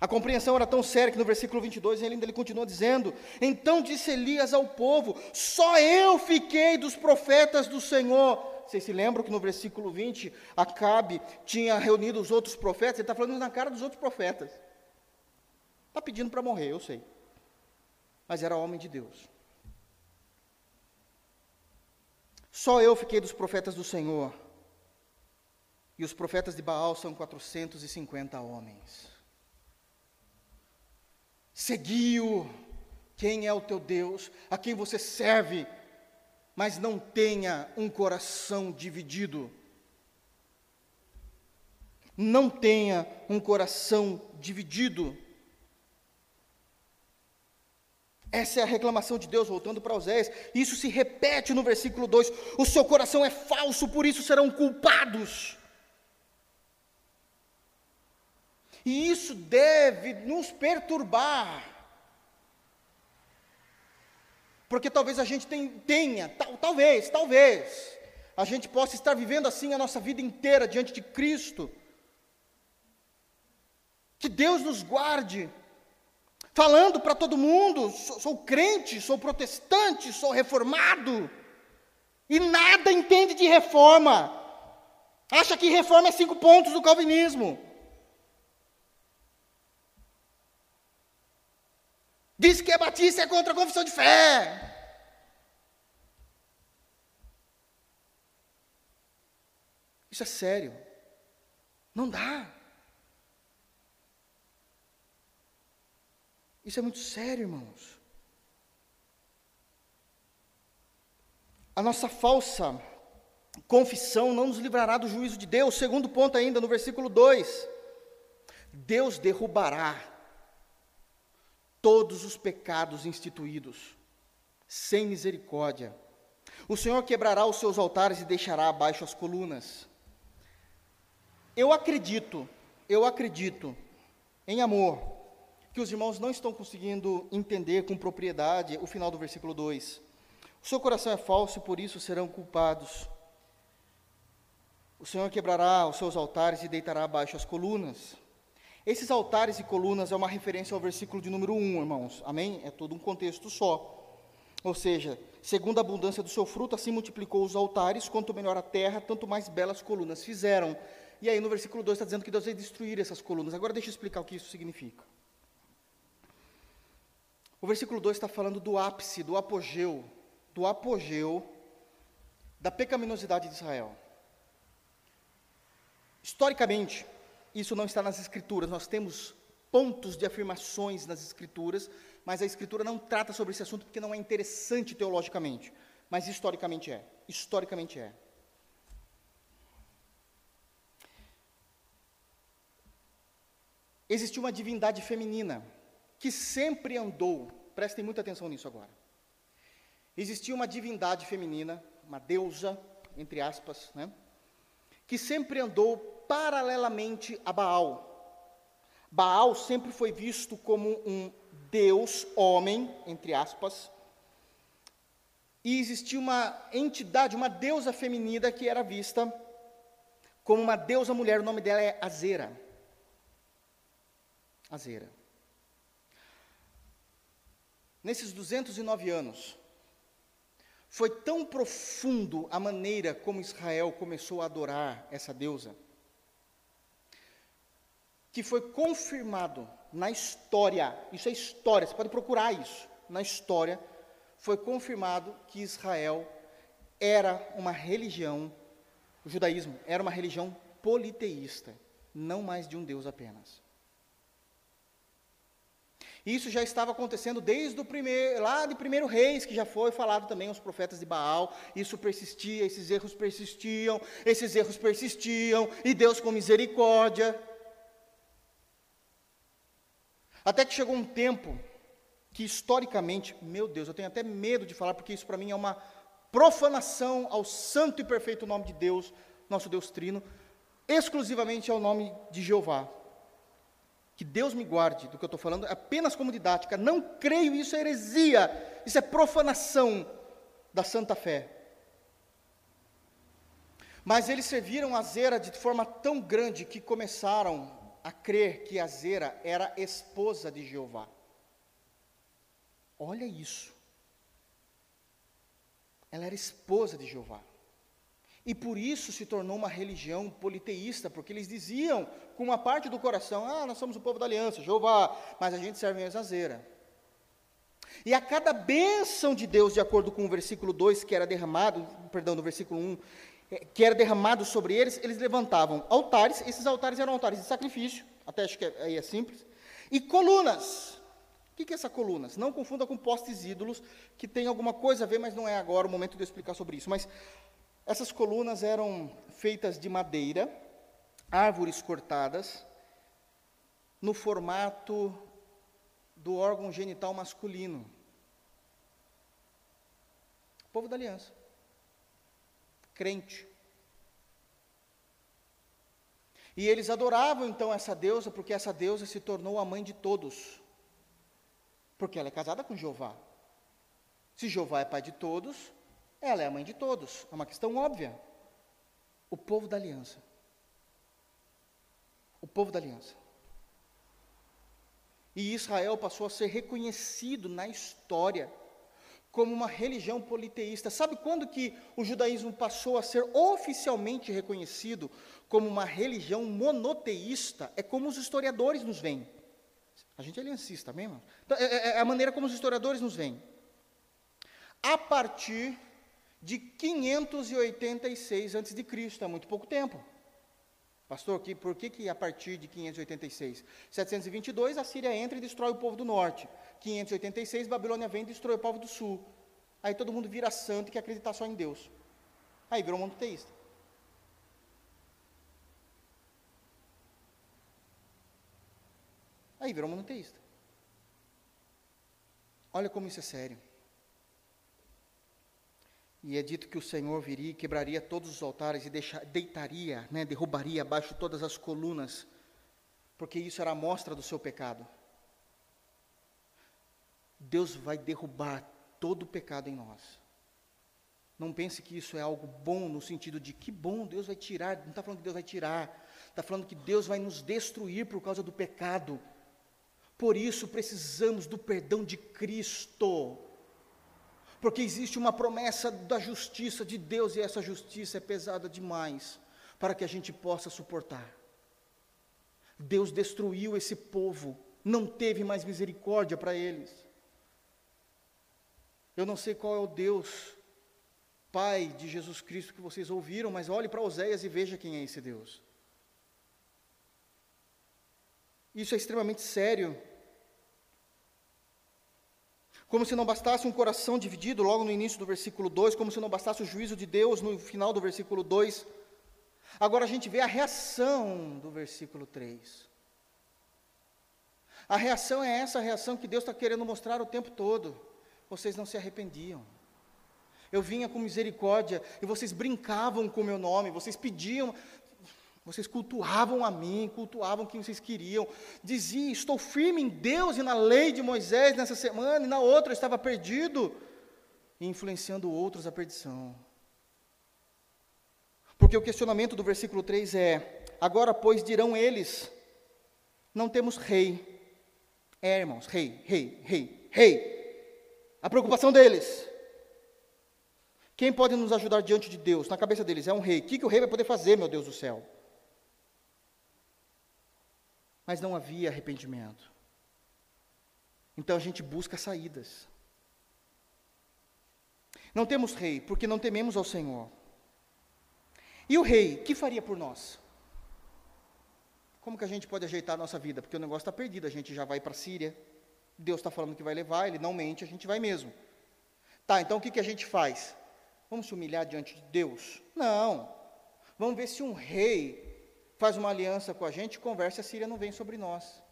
A compreensão era tão séria que no versículo 22 ele ainda ele continua dizendo: Então disse Elias ao povo: Só eu fiquei dos profetas do Senhor. Vocês se lembram que no versículo 20 Acabe tinha reunido os outros profetas? Ele está falando na cara dos outros profetas. Está pedindo para morrer, eu sei. Mas era homem de Deus. Só eu fiquei dos profetas do Senhor. E os profetas de Baal são 450 homens. Seguiu quem é o teu Deus, a quem você serve, mas não tenha um coração dividido. Não tenha um coração dividido. Essa é a reclamação de Deus, voltando para Oséias. Isso se repete no versículo 2: O seu coração é falso, por isso serão culpados. E isso deve nos perturbar. Porque talvez a gente tenha, tal, talvez, talvez, a gente possa estar vivendo assim a nossa vida inteira diante de Cristo. Que Deus nos guarde, falando para todo mundo: sou, sou crente, sou protestante, sou reformado, e nada entende de reforma. Acha que reforma é cinco pontos do calvinismo. Diz que é batista é contra a confissão de fé. Isso é sério. Não dá. Isso é muito sério, irmãos. A nossa falsa confissão não nos livrará do juízo de Deus. Segundo ponto ainda, no versículo 2. Deus derrubará todos os pecados instituídos, sem misericórdia. O Senhor quebrará os seus altares e deixará abaixo as colunas. Eu acredito, eu acredito, em amor, que os irmãos não estão conseguindo entender com propriedade o final do versículo 2. O seu coração é falso e por isso serão culpados. O Senhor quebrará os seus altares e deitará abaixo as colunas. Esses altares e colunas é uma referência ao versículo de número 1, irmãos. Amém? É todo um contexto só. Ou seja, segundo a abundância do seu fruto, assim multiplicou os altares, quanto melhor a terra, tanto mais belas colunas fizeram. E aí no versículo 2 está dizendo que Deus vai destruir essas colunas. Agora deixa eu explicar o que isso significa. O versículo 2 está falando do ápice, do apogeu, do apogeu da pecaminosidade de Israel. Historicamente, isso não está nas Escrituras, nós temos pontos de afirmações nas Escrituras, mas a Escritura não trata sobre esse assunto porque não é interessante teologicamente, mas historicamente é. Historicamente é. Existiu uma divindade feminina que sempre andou, prestem muita atenção nisso agora. Existia uma divindade feminina, uma deusa, entre aspas, né, que sempre andou paralelamente a Baal. Baal sempre foi visto como um Deus homem, entre aspas, E existia uma entidade, uma deusa feminina que era vista como uma deusa mulher, o nome dela é Azera. Azera. Nesses 209 anos, foi tão profundo a maneira como Israel começou a adorar essa deusa, que foi confirmado na história, isso é história, você pode procurar isso, na história, foi confirmado que Israel era uma religião, o judaísmo era uma religião politeísta, não mais de um Deus apenas. Isso já estava acontecendo desde o primeiro, lá de primeiro reis, que já foi falado também aos profetas de Baal. Isso persistia, esses erros persistiam, esses erros persistiam, e Deus com misericórdia. Até que chegou um tempo que historicamente, meu Deus, eu tenho até medo de falar, porque isso para mim é uma profanação ao santo e perfeito nome de Deus, nosso Deus Trino, exclusivamente ao nome de Jeová. Que Deus me guarde do que eu estou falando, apenas como didática. Não creio, isso é heresia, isso é profanação da santa fé. Mas eles serviram a Zera de forma tão grande que começaram a crer que a Zera era esposa de Jeová. Olha isso. Ela era esposa de Jeová. E por isso se tornou uma religião politeísta, porque eles diziam com uma parte do coração: ah, nós somos o povo da aliança, Jeová, mas a gente serve em Azazeira. E a cada bênção de Deus, de acordo com o versículo 2, que era derramado, perdão, no versículo 1, eh, que era derramado sobre eles, eles levantavam altares, esses altares eram altares de sacrifício, até acho que é, aí é simples, e colunas. O que é essa colunas? Não confunda com postes ídolos, que tem alguma coisa a ver, mas não é agora o momento de eu explicar sobre isso. Mas essas colunas eram feitas de madeira, árvores cortadas, no formato do órgão genital masculino. O povo da aliança. Crente. E eles adoravam então essa deusa, porque essa deusa se tornou a mãe de todos. Porque ela é casada com Jeová. Se Jeová é pai de todos, ela é a mãe de todos. É uma questão óbvia. O povo da aliança. O povo da aliança. E Israel passou a ser reconhecido na história como uma religião politeísta. Sabe quando que o judaísmo passou a ser oficialmente reconhecido como uma religião monoteísta? É como os historiadores nos veem. A gente é aliancista mesmo. Então, é, é, é a maneira como os historiadores nos veem. A partir de 586 a.C., é muito pouco tempo. Pastor, que, por que, que a partir de 586? 722, a Síria entra e destrói o povo do norte. 586, Babilônia vem e destrói o povo do sul. Aí todo mundo vira santo e quer acreditar só em Deus. Aí virou monoteísta. Aí virou monoteísta. Olha como isso é sério. E é dito que o Senhor viria e quebraria todos os altares e deixar, deitaria, né, derrubaria abaixo todas as colunas, porque isso era a mostra do seu pecado. Deus vai derrubar todo o pecado em nós. Não pense que isso é algo bom no sentido de que bom, Deus vai tirar. Não está falando que Deus vai tirar, está falando que Deus vai nos destruir por causa do pecado. Por isso precisamos do perdão de Cristo porque existe uma promessa da justiça de Deus e essa justiça é pesada demais para que a gente possa suportar. Deus destruiu esse povo, não teve mais misericórdia para eles. Eu não sei qual é o Deus, Pai de Jesus Cristo que vocês ouviram, mas olhe para Oséias e veja quem é esse Deus. Isso é extremamente sério. Como se não bastasse um coração dividido, logo no início do versículo 2, como se não bastasse o juízo de Deus no final do versículo 2. Agora a gente vê a reação do versículo 3. A reação é essa reação que Deus está querendo mostrar o tempo todo. Vocês não se arrependiam. Eu vinha com misericórdia e vocês brincavam com o meu nome, vocês pediam, vocês cultuavam a mim, cultuavam quem vocês queriam. Diziam, estou firme em Deus e na lei de Moisés nessa semana, e na outra eu estava perdido. influenciando outros à perdição. Porque o questionamento do versículo 3 é: Agora, pois, dirão eles: Não temos rei. É, irmãos, rei, rei, rei, rei. A preocupação deles. Quem pode nos ajudar diante de Deus? Na cabeça deles é um rei. O que, que o rei vai poder fazer, meu Deus do céu? Mas não havia arrependimento. Então a gente busca saídas. Não temos rei, porque não tememos ao Senhor. E o rei, que faria por nós? Como que a gente pode ajeitar a nossa vida? Porque o negócio está perdido, a gente já vai para a Síria, Deus está falando que vai levar, ele não mente, a gente vai mesmo. Tá, então o que, que a gente faz? Vamos se humilhar diante de Deus? Não. Vamos ver se um rei faz uma aliança com a gente conversa, a Síria não vem sobre nós.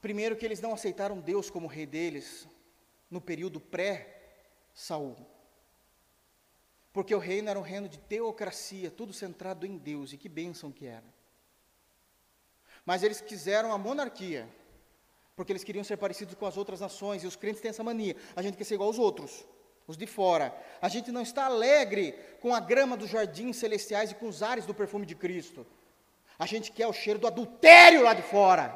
Primeiro, que eles não aceitaram Deus como rei deles no período pré-Saul. Porque o reino era um reino de teocracia, tudo centrado em Deus, e que bênção que era. Mas eles quiseram a monarquia, porque eles queriam ser parecidos com as outras nações, e os crentes têm essa mania: a gente quer ser igual aos outros, os de fora. A gente não está alegre com a grama dos jardins celestiais e com os ares do perfume de Cristo. A gente quer o cheiro do adultério lá de fora.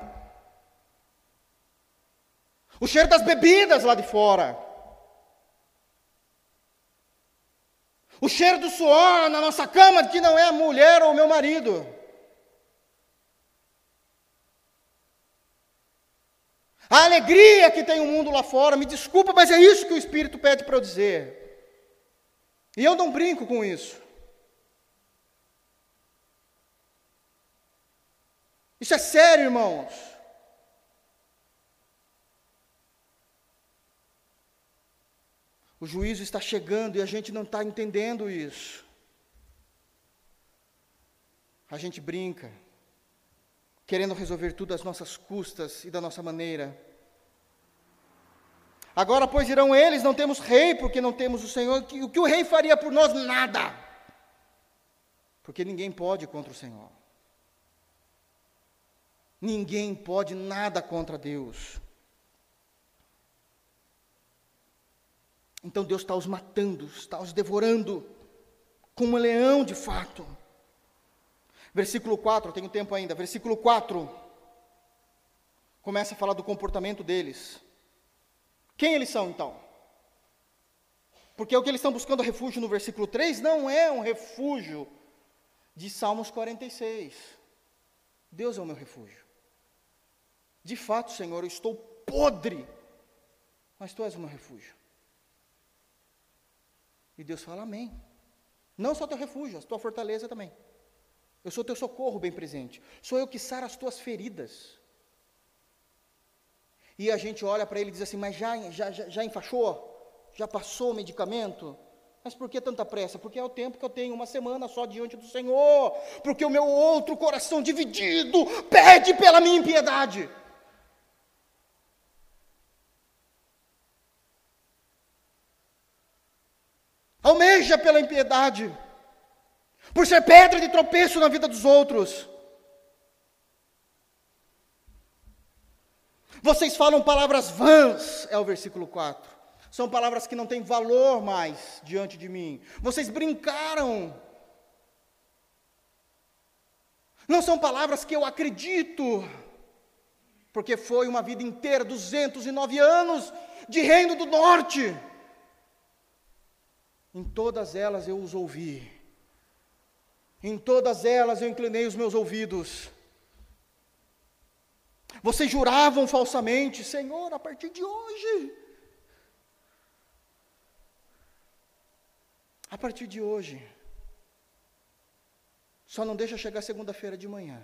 O cheiro das bebidas lá de fora. O cheiro do suor na nossa cama que não é a mulher ou o meu marido. A alegria que tem o mundo lá fora, me desculpa, mas é isso que o Espírito pede para eu dizer. E eu não brinco com isso. Isso é sério, irmãos. O juízo está chegando e a gente não está entendendo isso. A gente brinca, querendo resolver tudo às nossas custas e da nossa maneira. Agora, pois, dirão eles: não temos rei, porque não temos o Senhor. O que o rei faria por nós? Nada. Porque ninguém pode contra o Senhor. Ninguém pode nada contra Deus. Então Deus está os matando, está os devorando, como um leão de fato. Versículo 4, tenho tempo ainda. Versículo 4 começa a falar do comportamento deles. Quem eles são então? Porque o que eles estão buscando refúgio no versículo 3 não é um refúgio de Salmos 46. Deus é o meu refúgio. De fato, Senhor, eu estou podre, mas tu és o meu refúgio. E Deus fala: Amém. Não só teu refúgio, a tua fortaleza também. Eu sou teu socorro bem presente. Sou eu que sara as tuas feridas. E a gente olha para ele e diz assim: Mas já, já, já, já enfaixou? Já passou o medicamento? Mas por que tanta pressa? Porque é o tempo que eu tenho, uma semana só diante do Senhor. Porque o meu outro coração dividido pede pela minha impiedade. almeja pela impiedade, por ser pedra de tropeço na vida dos outros. Vocês falam palavras vãs, é o versículo 4. São palavras que não têm valor mais diante de mim. Vocês brincaram. Não são palavras que eu acredito, porque foi uma vida inteira, 209 anos de reino do norte. Em todas elas eu os ouvi. Em todas elas eu inclinei os meus ouvidos. Vocês juravam falsamente, Senhor, a partir de hoje. A partir de hoje. Só não deixa chegar segunda-feira de manhã.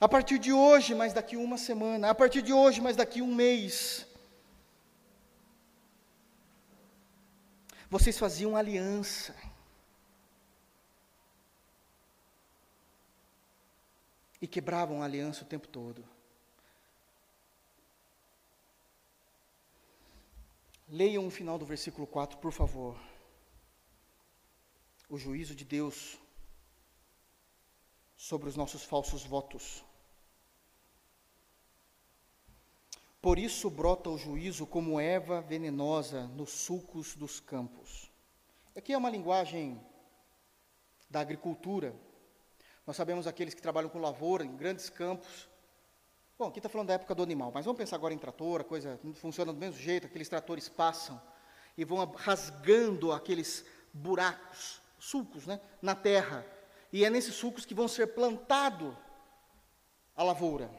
A partir de hoje, mas daqui uma semana. A partir de hoje, mas daqui um mês. Vocês faziam aliança. E quebravam a aliança o tempo todo. Leiam o final do versículo 4, por favor. O juízo de Deus sobre os nossos falsos votos. Por isso brota o juízo como erva venenosa nos sulcos dos campos. Aqui é uma linguagem da agricultura. Nós sabemos aqueles que trabalham com lavoura em grandes campos. Bom, aqui está falando da época do animal, mas vamos pensar agora em trator, a coisa funciona do mesmo jeito, aqueles tratores passam e vão rasgando aqueles buracos, sulcos, né, na terra. E é nesses sulcos que vão ser plantado a lavoura.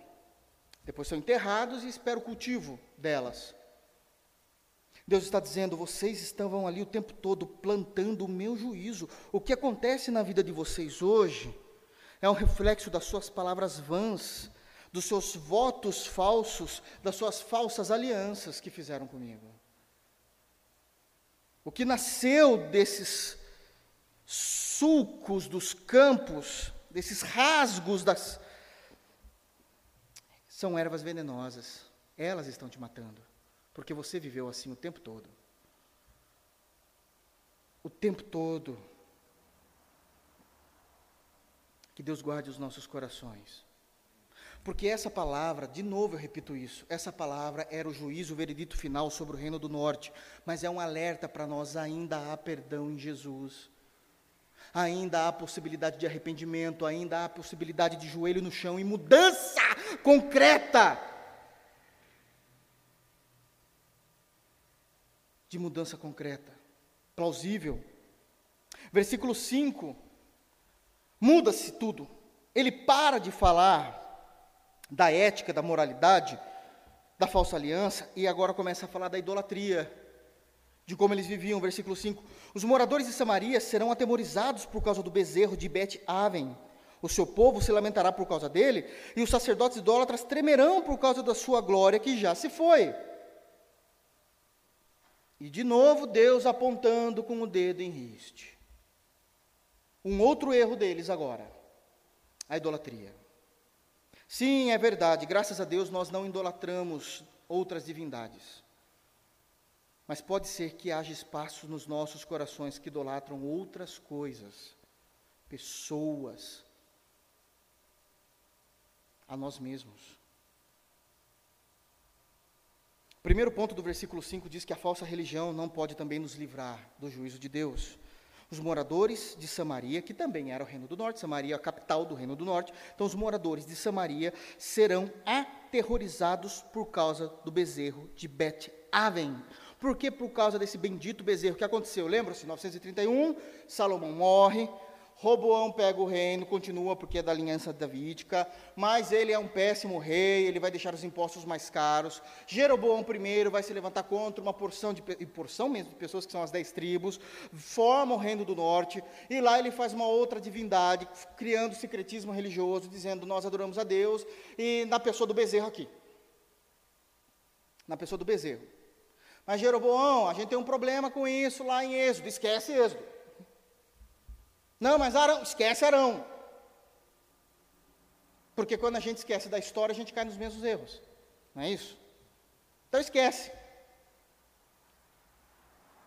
Depois são enterrados e espera o cultivo delas. Deus está dizendo: vocês estavam ali o tempo todo plantando o meu juízo. O que acontece na vida de vocês hoje é um reflexo das suas palavras vãs, dos seus votos falsos, das suas falsas alianças que fizeram comigo. O que nasceu desses sulcos dos campos, desses rasgos das. são ervas venenosas. Elas estão te matando. Porque você viveu assim o tempo todo. O tempo todo. Que Deus guarde os nossos corações. Porque essa palavra, de novo eu repito isso, essa palavra era o juízo, o veredito final sobre o reino do norte, mas é um alerta para nós: ainda há perdão em Jesus, ainda há possibilidade de arrependimento, ainda há possibilidade de joelho no chão e mudança concreta. De mudança concreta, plausível. Versículo 5: muda-se tudo, ele para de falar da ética, da moralidade, da falsa aliança, e agora começa a falar da idolatria, de como eles viviam. Versículo 5: Os moradores de Samaria serão atemorizados por causa do bezerro de Bet-Aven. O seu povo se lamentará por causa dele, e os sacerdotes idólatras tremerão por causa da sua glória que já se foi. E de novo Deus apontando com o dedo em riste. Um outro erro deles agora, a idolatria. Sim, é verdade, graças a Deus nós não idolatramos outras divindades. Mas pode ser que haja espaço nos nossos corações que idolatram outras coisas, pessoas, a nós mesmos. O primeiro ponto do versículo 5 diz que a falsa religião não pode também nos livrar do juízo de Deus. Os moradores de Samaria, que também era o reino do norte, Samaria é a capital do reino do norte, então os moradores de Samaria serão aterrorizados por causa do bezerro de Bet-Aven. Por que por causa desse bendito bezerro? Que aconteceu? Lembra-se, 931, Salomão morre, Roboão pega o reino, continua porque é da aliança davídica, mas ele é um péssimo rei, ele vai deixar os impostos mais caros. Jeroboão I vai se levantar contra uma porção de porção mesmo de pessoas que são as dez tribos, forma o reino do norte, e lá ele faz uma outra divindade, criando secretismo religioso, dizendo nós adoramos a Deus, e na pessoa do bezerro aqui. Na pessoa do bezerro. Mas Jeroboão, a gente tem um problema com isso lá em Êxodo, esquece Êxodo. Não, mas Arão, esquece Arão. Porque quando a gente esquece da história, a gente cai nos mesmos erros. Não é isso? Então esquece.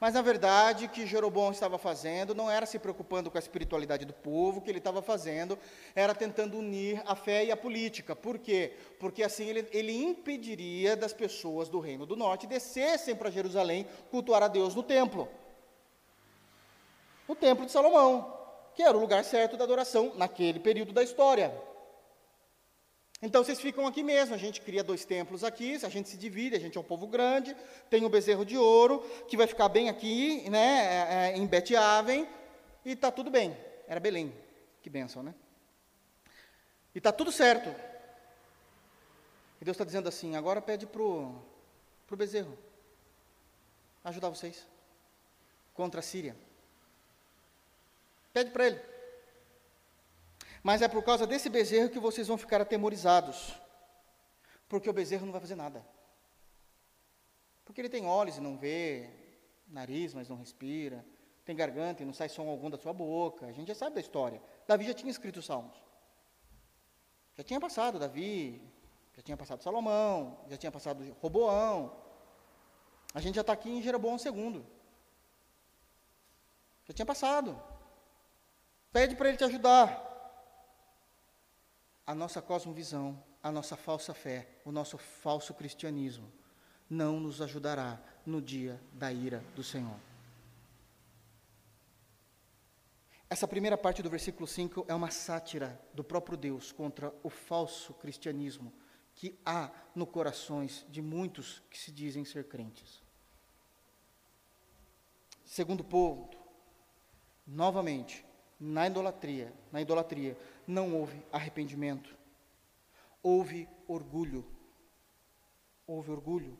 Mas na verdade, o que Jeroboão estava fazendo não era se preocupando com a espiritualidade do povo, o que ele estava fazendo era tentando unir a fé e a política. Por quê? Porque assim ele, ele impediria das pessoas do Reino do Norte descessem para Jerusalém cultuar a Deus no templo. O templo de Salomão que era o lugar certo da adoração naquele período da história. Então vocês ficam aqui mesmo, a gente cria dois templos aqui, a gente se divide, a gente é um povo grande, tem o bezerro de ouro, que vai ficar bem aqui, né, é, é, em Bet-Aven, e está tudo bem. Era Belém, que bênção, né? E está tudo certo. E Deus está dizendo assim, agora pede para o bezerro ajudar vocês contra a Síria. Pede para ele. Mas é por causa desse bezerro que vocês vão ficar atemorizados. Porque o bezerro não vai fazer nada. Porque ele tem olhos e não vê, nariz, mas não respira, tem garganta e não sai som algum da sua boca. A gente já sabe da história. Davi já tinha escrito os salmos. Já tinha passado Davi, já tinha passado Salomão, já tinha passado Roboão. A gente já está aqui em Jeroboão II. Já tinha passado. Pede para ele te ajudar. a nossa cosmovisão, a nossa falsa fé, o nosso falso cristianismo não nos ajudará no dia da ira do Senhor. Essa primeira parte do versículo 5 é uma sátira do próprio Deus contra o falso cristianismo que há no corações de muitos que se dizem ser crentes. Segundo ponto, novamente, na idolatria, na idolatria não houve arrependimento. Houve orgulho. Houve orgulho.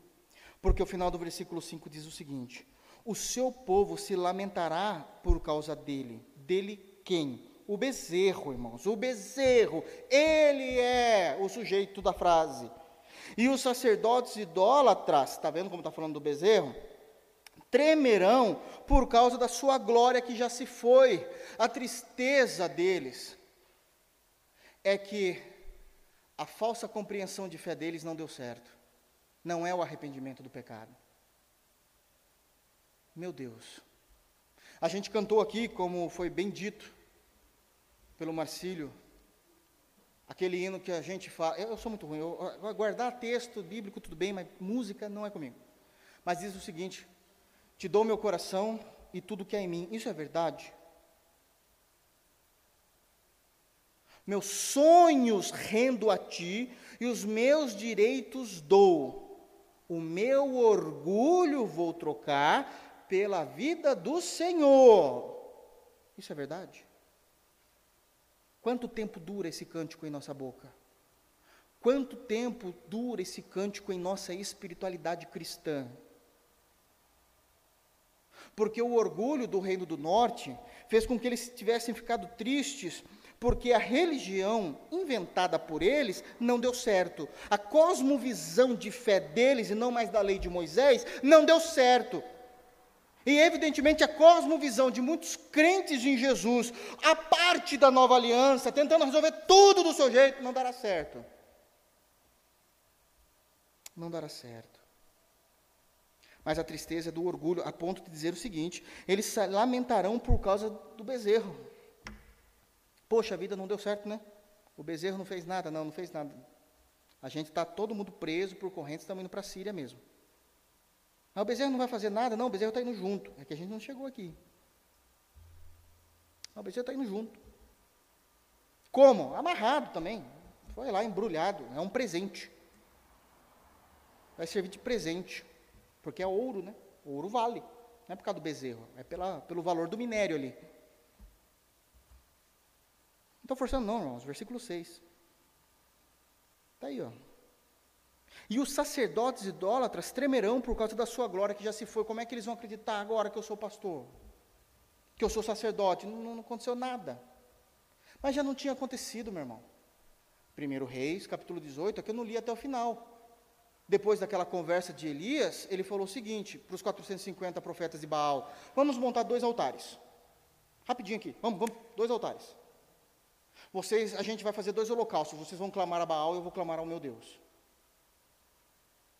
Porque o final do versículo 5 diz o seguinte: O seu povo se lamentará por causa dele. Dele quem? O bezerro, irmãos. O bezerro. Ele é o sujeito da frase. E os sacerdotes idólatras, está vendo como está falando do bezerro? Tremerão por causa da sua glória que já se foi. A tristeza deles é que a falsa compreensão de fé deles não deu certo não é o arrependimento do pecado. Meu Deus. A gente cantou aqui, como foi bem dito pelo Marcílio, aquele hino que a gente fala. Eu sou muito ruim, eu, guardar texto bíblico tudo bem, mas música não é comigo. Mas diz o seguinte: Te dou meu coração e tudo que é em mim. Isso é verdade? Meus sonhos rendo a ti e os meus direitos dou. O meu orgulho vou trocar pela vida do Senhor. Isso é verdade? Quanto tempo dura esse cântico em nossa boca? Quanto tempo dura esse cântico em nossa espiritualidade cristã? Porque o orgulho do reino do norte fez com que eles tivessem ficado tristes porque a religião inventada por eles não deu certo. A cosmovisão de fé deles, e não mais da lei de Moisés, não deu certo. E evidentemente a cosmovisão de muitos crentes em Jesus, a parte da nova aliança, tentando resolver tudo do seu jeito, não dará certo. Não dará certo. Mas a tristeza é do orgulho, a ponto de dizer o seguinte: eles se lamentarão por causa do bezerro. Poxa, a vida não deu certo, né? O bezerro não fez nada, não, não fez nada. A gente está todo mundo preso por correntes, estamos indo para a Síria mesmo. Mas o bezerro não vai fazer nada, não, o bezerro está indo junto. É que a gente não chegou aqui. o bezerro está indo junto. Como? Amarrado também. Foi lá embrulhado. É um presente. Vai servir de presente. Porque é ouro, né? Ouro vale. Não é por causa do bezerro, é pela, pelo valor do minério ali estou forçando, não, irmãos. Versículo 6. Está aí, ó. E os sacerdotes idólatras tremerão por causa da sua glória que já se foi. Como é que eles vão acreditar agora que eu sou pastor? Que eu sou sacerdote? Não, não aconteceu nada. Mas já não tinha acontecido, meu irmão. Primeiro Reis, capítulo 18, aqui eu não li até o final. Depois daquela conversa de Elias, ele falou o seguinte para os 450 profetas de Baal: Vamos montar dois altares. Rapidinho aqui, vamos, vamos, dois altares. Vocês, a gente vai fazer dois holocaustos. Vocês vão clamar a Baal e eu vou clamar ao meu Deus.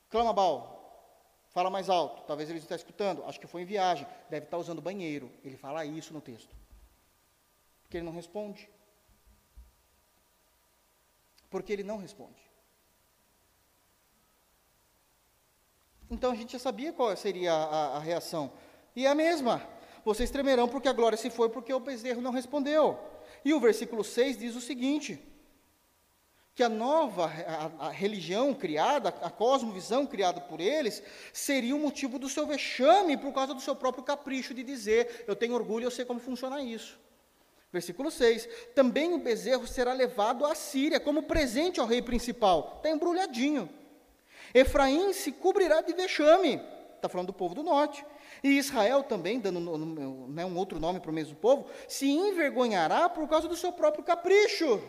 Clama Baal. Fala mais alto. Talvez ele esteja escutando. Acho que foi em viagem. Deve estar usando banheiro. Ele fala isso no texto. Porque ele não responde. Porque ele não responde. Então a gente já sabia qual seria a, a, a reação. E é a mesma. Vocês tremerão porque a glória se foi, porque o bezerro não respondeu. E o versículo 6 diz o seguinte: que a nova a, a religião criada, a cosmovisão criada por eles, seria o motivo do seu vexame por causa do seu próprio capricho de dizer: eu tenho orgulho, eu sei como funciona isso. Versículo 6: Também o bezerro será levado à Síria como presente ao rei principal. Está embrulhadinho. Efraim se cobrirá de vexame. Está falando do povo do norte. E Israel também, dando né, um outro nome para o mesmo povo, se envergonhará por causa do seu próprio capricho.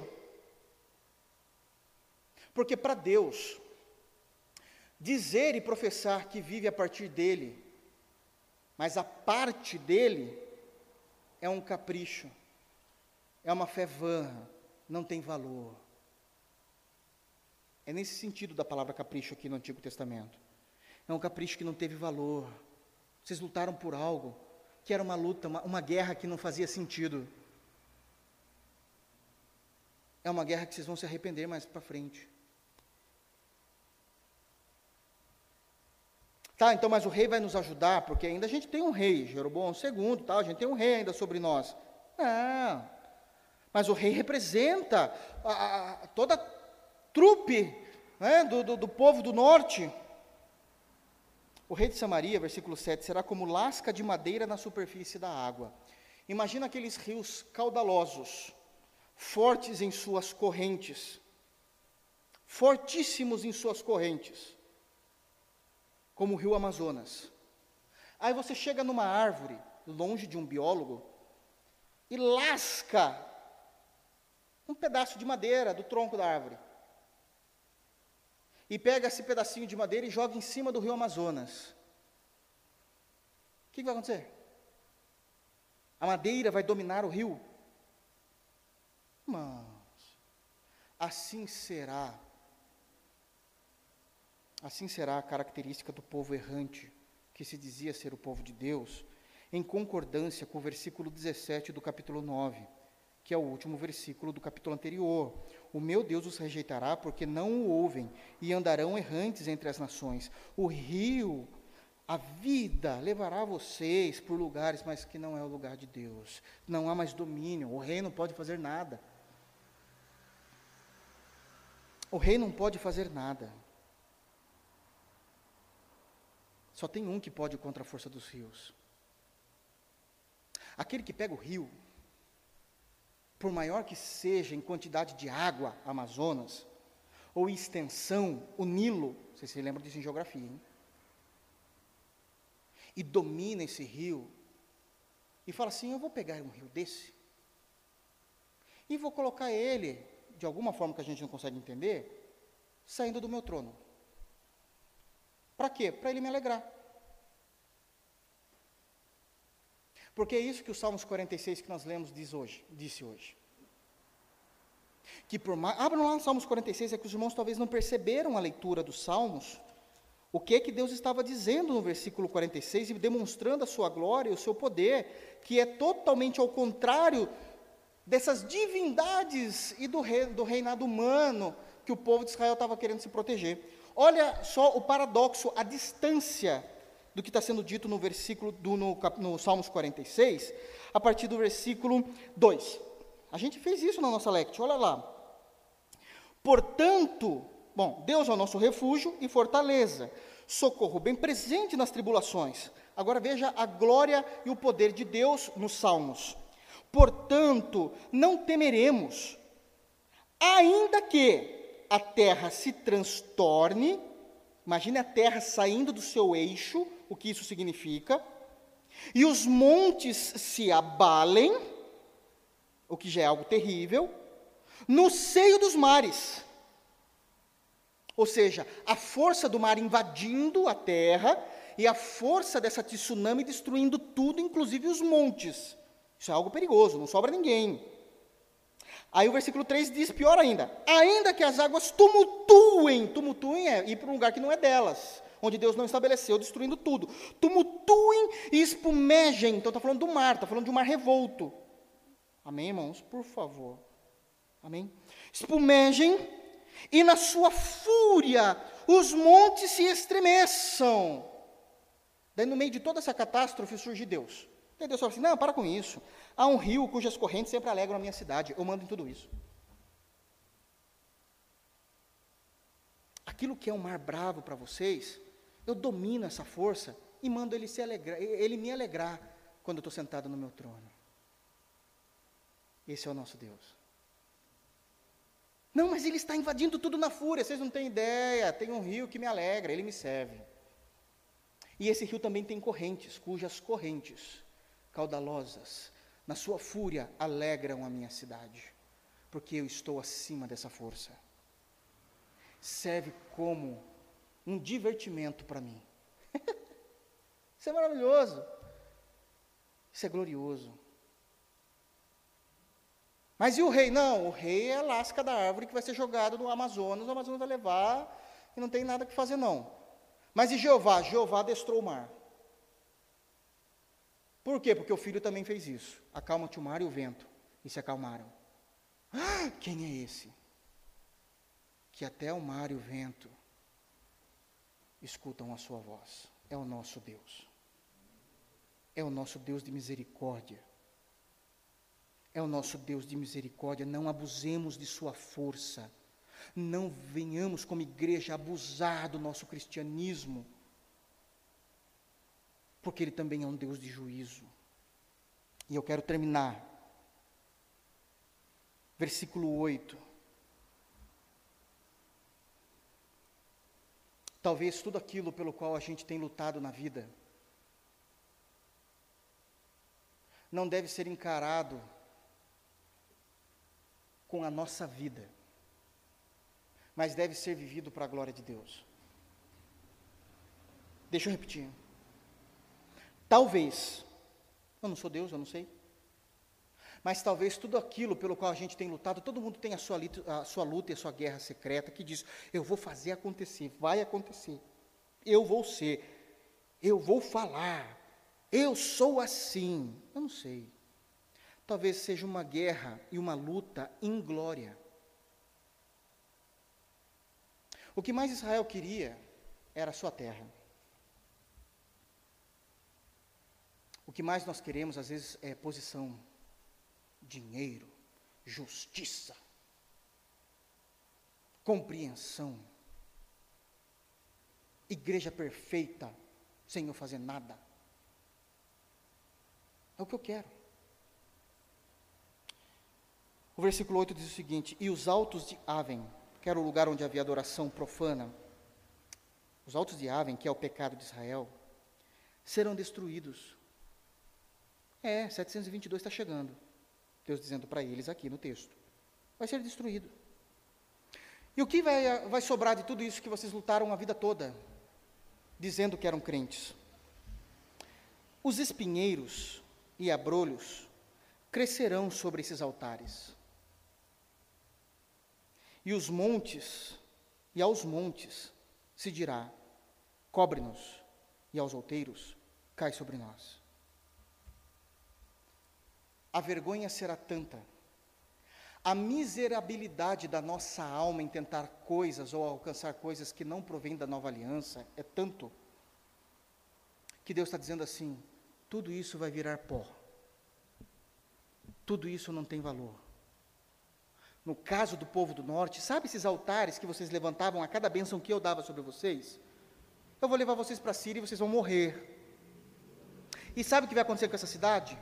Porque para Deus, dizer e professar que vive a partir dele, mas a parte dele é um capricho, é uma fé vã, não tem valor. É nesse sentido da palavra capricho aqui no Antigo Testamento. É um capricho que não teve valor vocês lutaram por algo que era uma luta, uma, uma guerra que não fazia sentido. É uma guerra que vocês vão se arrepender mais para frente. Tá, então, mas o rei vai nos ajudar, porque ainda a gente tem um rei, Jeroboão II, tal, a gente tem um rei ainda sobre nós. Não. Mas o rei representa a, a, toda trupe né, do, do, do povo do norte. O rei de Samaria, versículo 7, será como lasca de madeira na superfície da água. Imagina aqueles rios caudalosos, fortes em suas correntes, fortíssimos em suas correntes como o rio Amazonas. Aí você chega numa árvore, longe de um biólogo, e lasca um pedaço de madeira do tronco da árvore. E pega esse pedacinho de madeira e joga em cima do rio Amazonas. O que, que vai acontecer? A madeira vai dominar o rio? Mas, assim será Assim será a característica do povo errante, que se dizia ser o povo de Deus, em concordância com o versículo 17 do capítulo 9, que é o último versículo do capítulo anterior. O meu Deus os rejeitará porque não o ouvem e andarão errantes entre as nações. O rio, a vida, levará vocês por lugares, mas que não é o lugar de Deus. Não há mais domínio, o rei não pode fazer nada. O rei não pode fazer nada. Só tem um que pode contra a força dos rios. Aquele que pega o rio, por maior que seja em quantidade de água, Amazonas, ou extensão, o Nilo, vocês se lembram disso em geografia, hein? E domina esse rio, e fala assim: eu vou pegar um rio desse, e vou colocar ele, de alguma forma que a gente não consegue entender, saindo do meu trono. Para quê? Para ele me alegrar. Porque é isso que o Salmos 46 que nós lemos diz hoje, disse hoje. Que por mais, abram lá no Salmos 46, é que os irmãos talvez não perceberam a leitura dos Salmos, o que é que Deus estava dizendo no versículo 46 e demonstrando a sua glória e o seu poder, que é totalmente ao contrário dessas divindades e do, rei, do reinado humano que o povo de Israel estava querendo se proteger. Olha só o paradoxo, a distância do que está sendo dito no versículo do, no, no Salmos 46, a partir do versículo 2. A gente fez isso na nossa lecture, olha lá. Portanto, bom, Deus é o nosso refúgio e fortaleza, socorro bem presente nas tribulações. Agora veja a glória e o poder de Deus nos Salmos. Portanto, não temeremos, ainda que a terra se transtorne, imagine a terra saindo do seu eixo, o que isso significa, e os montes se abalem, o que já é algo terrível, no seio dos mares. Ou seja, a força do mar invadindo a terra e a força dessa tsunami destruindo tudo, inclusive os montes. Isso é algo perigoso, não sobra ninguém. Aí o versículo 3 diz pior ainda: ainda que as águas tumultuem, tumultuem é ir para um lugar que não é delas, onde Deus não estabeleceu, destruindo tudo. Tumultuem e espumejem. Então está falando do mar, está falando de um mar revolto. Amém, irmãos? Por favor. Amém? Espumejem e na sua fúria os montes se estremeçam. Daí no meio de toda essa catástrofe surge Deus. Daí Deus fala assim: não, para com isso. Há um rio cujas correntes sempre alegram a minha cidade. Eu mando em tudo isso. Aquilo que é um mar bravo para vocês, eu domino essa força e mando ele se alegrar, ele me alegrar quando eu estou sentado no meu trono. Esse é o nosso Deus. Não, mas ele está invadindo tudo na fúria, vocês não têm ideia. Tem um rio que me alegra, ele me serve. E esse rio também tem correntes, cujas correntes caudalosas na sua fúria, alegram a minha cidade, porque eu estou acima dessa força. Serve como um divertimento para mim. *laughs* Isso é maravilhoso. Isso é glorioso. Mas e o rei? Não, o rei é a lasca da árvore que vai ser jogado no Amazonas, o Amazonas vai levar e não tem nada que fazer, não. Mas e Jeová? Jeová destrou o mar. Por quê? Porque o filho também fez isso. Acalma-te o mar e o vento. E se acalmaram. *gasps* Quem é esse? Que até o mar e o vento escutam a sua voz. É o nosso Deus. É o nosso Deus de misericórdia. É o nosso Deus de misericórdia. Não abusemos de sua força. Não venhamos como igreja abusar do nosso cristianismo. Porque Ele também é um Deus de juízo. E eu quero terminar. Versículo 8. Talvez tudo aquilo pelo qual a gente tem lutado na vida não deve ser encarado com a nossa vida, mas deve ser vivido para a glória de Deus. Deixa eu repetir. Talvez, eu não sou Deus, eu não sei, mas talvez tudo aquilo pelo qual a gente tem lutado, todo mundo tem a sua, a sua luta e a sua guerra secreta que diz: eu vou fazer acontecer, vai acontecer, eu vou ser, eu vou falar, eu sou assim. Eu não sei. Talvez seja uma guerra e uma luta inglória. O que mais Israel queria era a sua terra. O que mais nós queremos, às vezes, é posição dinheiro, justiça, compreensão, igreja perfeita, sem eu fazer nada. É o que eu quero. O versículo 8 diz o seguinte: E os altos de Aven, que era o lugar onde havia adoração profana, os altos de Aven, que é o pecado de Israel, serão destruídos. É, 722 está chegando. Deus dizendo para eles aqui no texto: vai ser destruído. E o que vai, vai sobrar de tudo isso que vocês lutaram a vida toda, dizendo que eram crentes? Os espinheiros e abrolhos crescerão sobre esses altares. E os montes, e aos montes se dirá: cobre-nos, e aos outeiros cai sobre nós a vergonha será tanta, a miserabilidade da nossa alma em tentar coisas ou alcançar coisas que não provêm da nova aliança é tanto, que Deus está dizendo assim: tudo isso vai virar pó, tudo isso não tem valor. No caso do povo do norte, sabe esses altares que vocês levantavam a cada bênção que eu dava sobre vocês? Eu vou levar vocês para a Síria e vocês vão morrer. E sabe o que vai acontecer com essa cidade?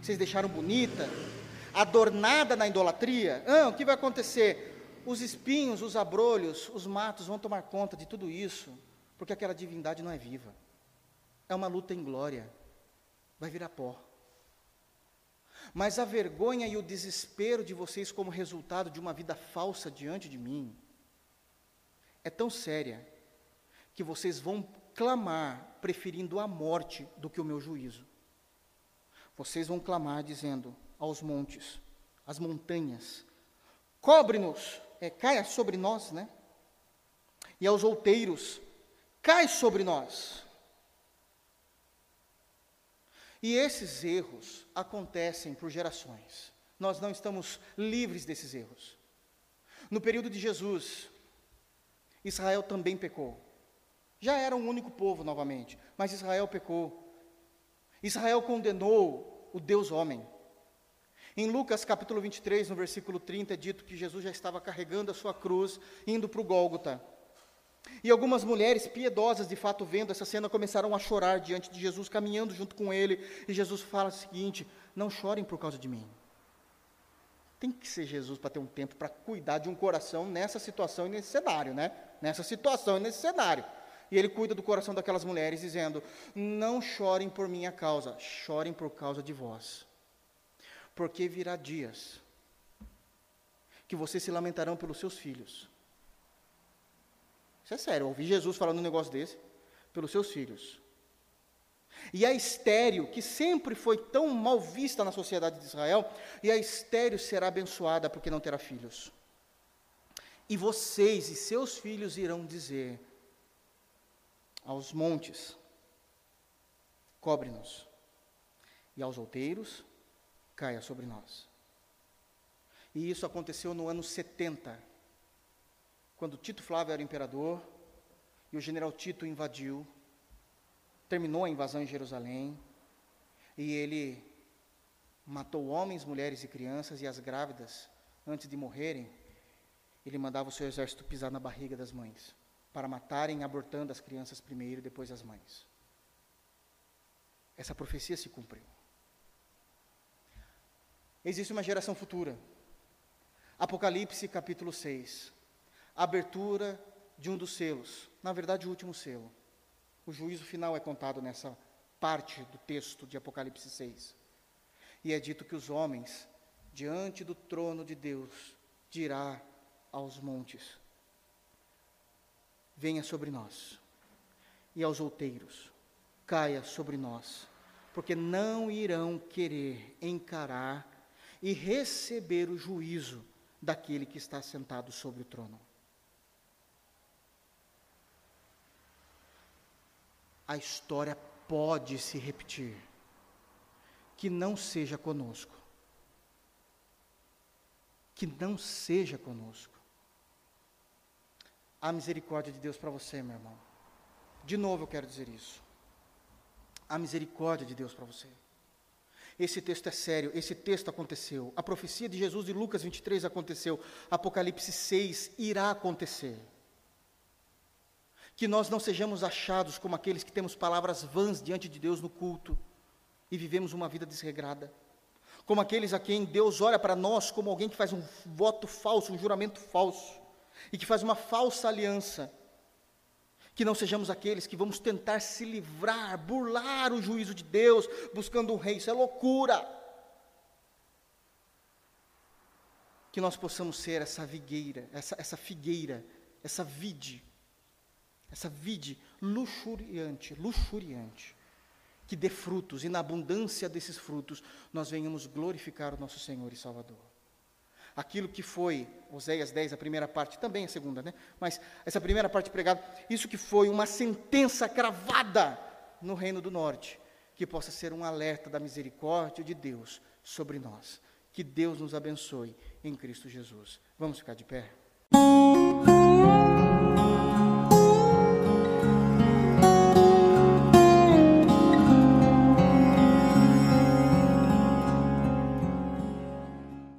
Vocês deixaram bonita, adornada na idolatria, ah, o que vai acontecer? Os espinhos, os abrolhos, os matos vão tomar conta de tudo isso, porque aquela divindade não é viva. É uma luta em glória, vai virar pó. Mas a vergonha e o desespero de vocês como resultado de uma vida falsa diante de mim é tão séria que vocês vão clamar preferindo a morte do que o meu juízo. Vocês vão clamar dizendo aos montes, às montanhas: cobre-nos, é, caia sobre nós, né? E aos outeiros: cai sobre nós. E esses erros acontecem por gerações. Nós não estamos livres desses erros. No período de Jesus, Israel também pecou. Já era um único povo novamente, mas Israel pecou. Israel condenou o Deus homem. Em Lucas capítulo 23, no versículo 30, é dito que Jesus já estava carregando a sua cruz, indo para o Gólgota. E algumas mulheres piedosas, de fato, vendo essa cena, começaram a chorar diante de Jesus, caminhando junto com ele. E Jesus fala o seguinte: Não chorem por causa de mim. Tem que ser Jesus para ter um tempo para cuidar de um coração nessa situação e nesse cenário, né? Nessa situação e nesse cenário. E ele cuida do coração daquelas mulheres, dizendo: Não chorem por minha causa, chorem por causa de vós. Porque virá dias que vocês se lamentarão pelos seus filhos. Isso é sério, eu ouvi Jesus falando um negócio desse, pelos seus filhos. E a estéreo, que sempre foi tão mal vista na sociedade de Israel, e a estéreo será abençoada porque não terá filhos. E vocês e seus filhos irão dizer: aos montes, cobre-nos, e aos outeiros, caia sobre nós. E isso aconteceu no ano 70, quando Tito Flávio era imperador e o general Tito invadiu, terminou a invasão em Jerusalém, e ele matou homens, mulheres e crianças e as grávidas antes de morrerem. Ele mandava o seu exército pisar na barriga das mães para matarem, abortando as crianças primeiro e depois as mães. Essa profecia se cumpriu. Existe uma geração futura. Apocalipse capítulo 6. Abertura de um dos selos. Na verdade, o último selo. O juízo final é contado nessa parte do texto de Apocalipse 6. E é dito que os homens, diante do trono de Deus, dirá aos montes: Venha sobre nós, e aos outeiros, caia sobre nós, porque não irão querer encarar e receber o juízo daquele que está sentado sobre o trono. A história pode se repetir. Que não seja conosco. Que não seja conosco. A misericórdia de Deus para você, meu irmão. De novo eu quero dizer isso. A misericórdia de Deus para você. Esse texto é sério, esse texto aconteceu. A profecia de Jesus de Lucas 23 aconteceu. Apocalipse 6 irá acontecer. Que nós não sejamos achados como aqueles que temos palavras vãs diante de Deus no culto e vivemos uma vida desregrada. Como aqueles a quem Deus olha para nós como alguém que faz um voto falso, um juramento falso, e que faz uma falsa aliança. Que não sejamos aqueles que vamos tentar se livrar, burlar o juízo de Deus, buscando um rei, isso é loucura. Que nós possamos ser essa vigueira, essa, essa figueira, essa vide, essa vide luxuriante, luxuriante, que dê frutos, e na abundância desses frutos nós venhamos glorificar o nosso Senhor e Salvador aquilo que foi, Oséias 10, a primeira parte, também a segunda, né? Mas essa primeira parte pregada, isso que foi uma sentença cravada no reino do norte, que possa ser um alerta da misericórdia de Deus sobre nós. Que Deus nos abençoe em Cristo Jesus. Vamos ficar de pé?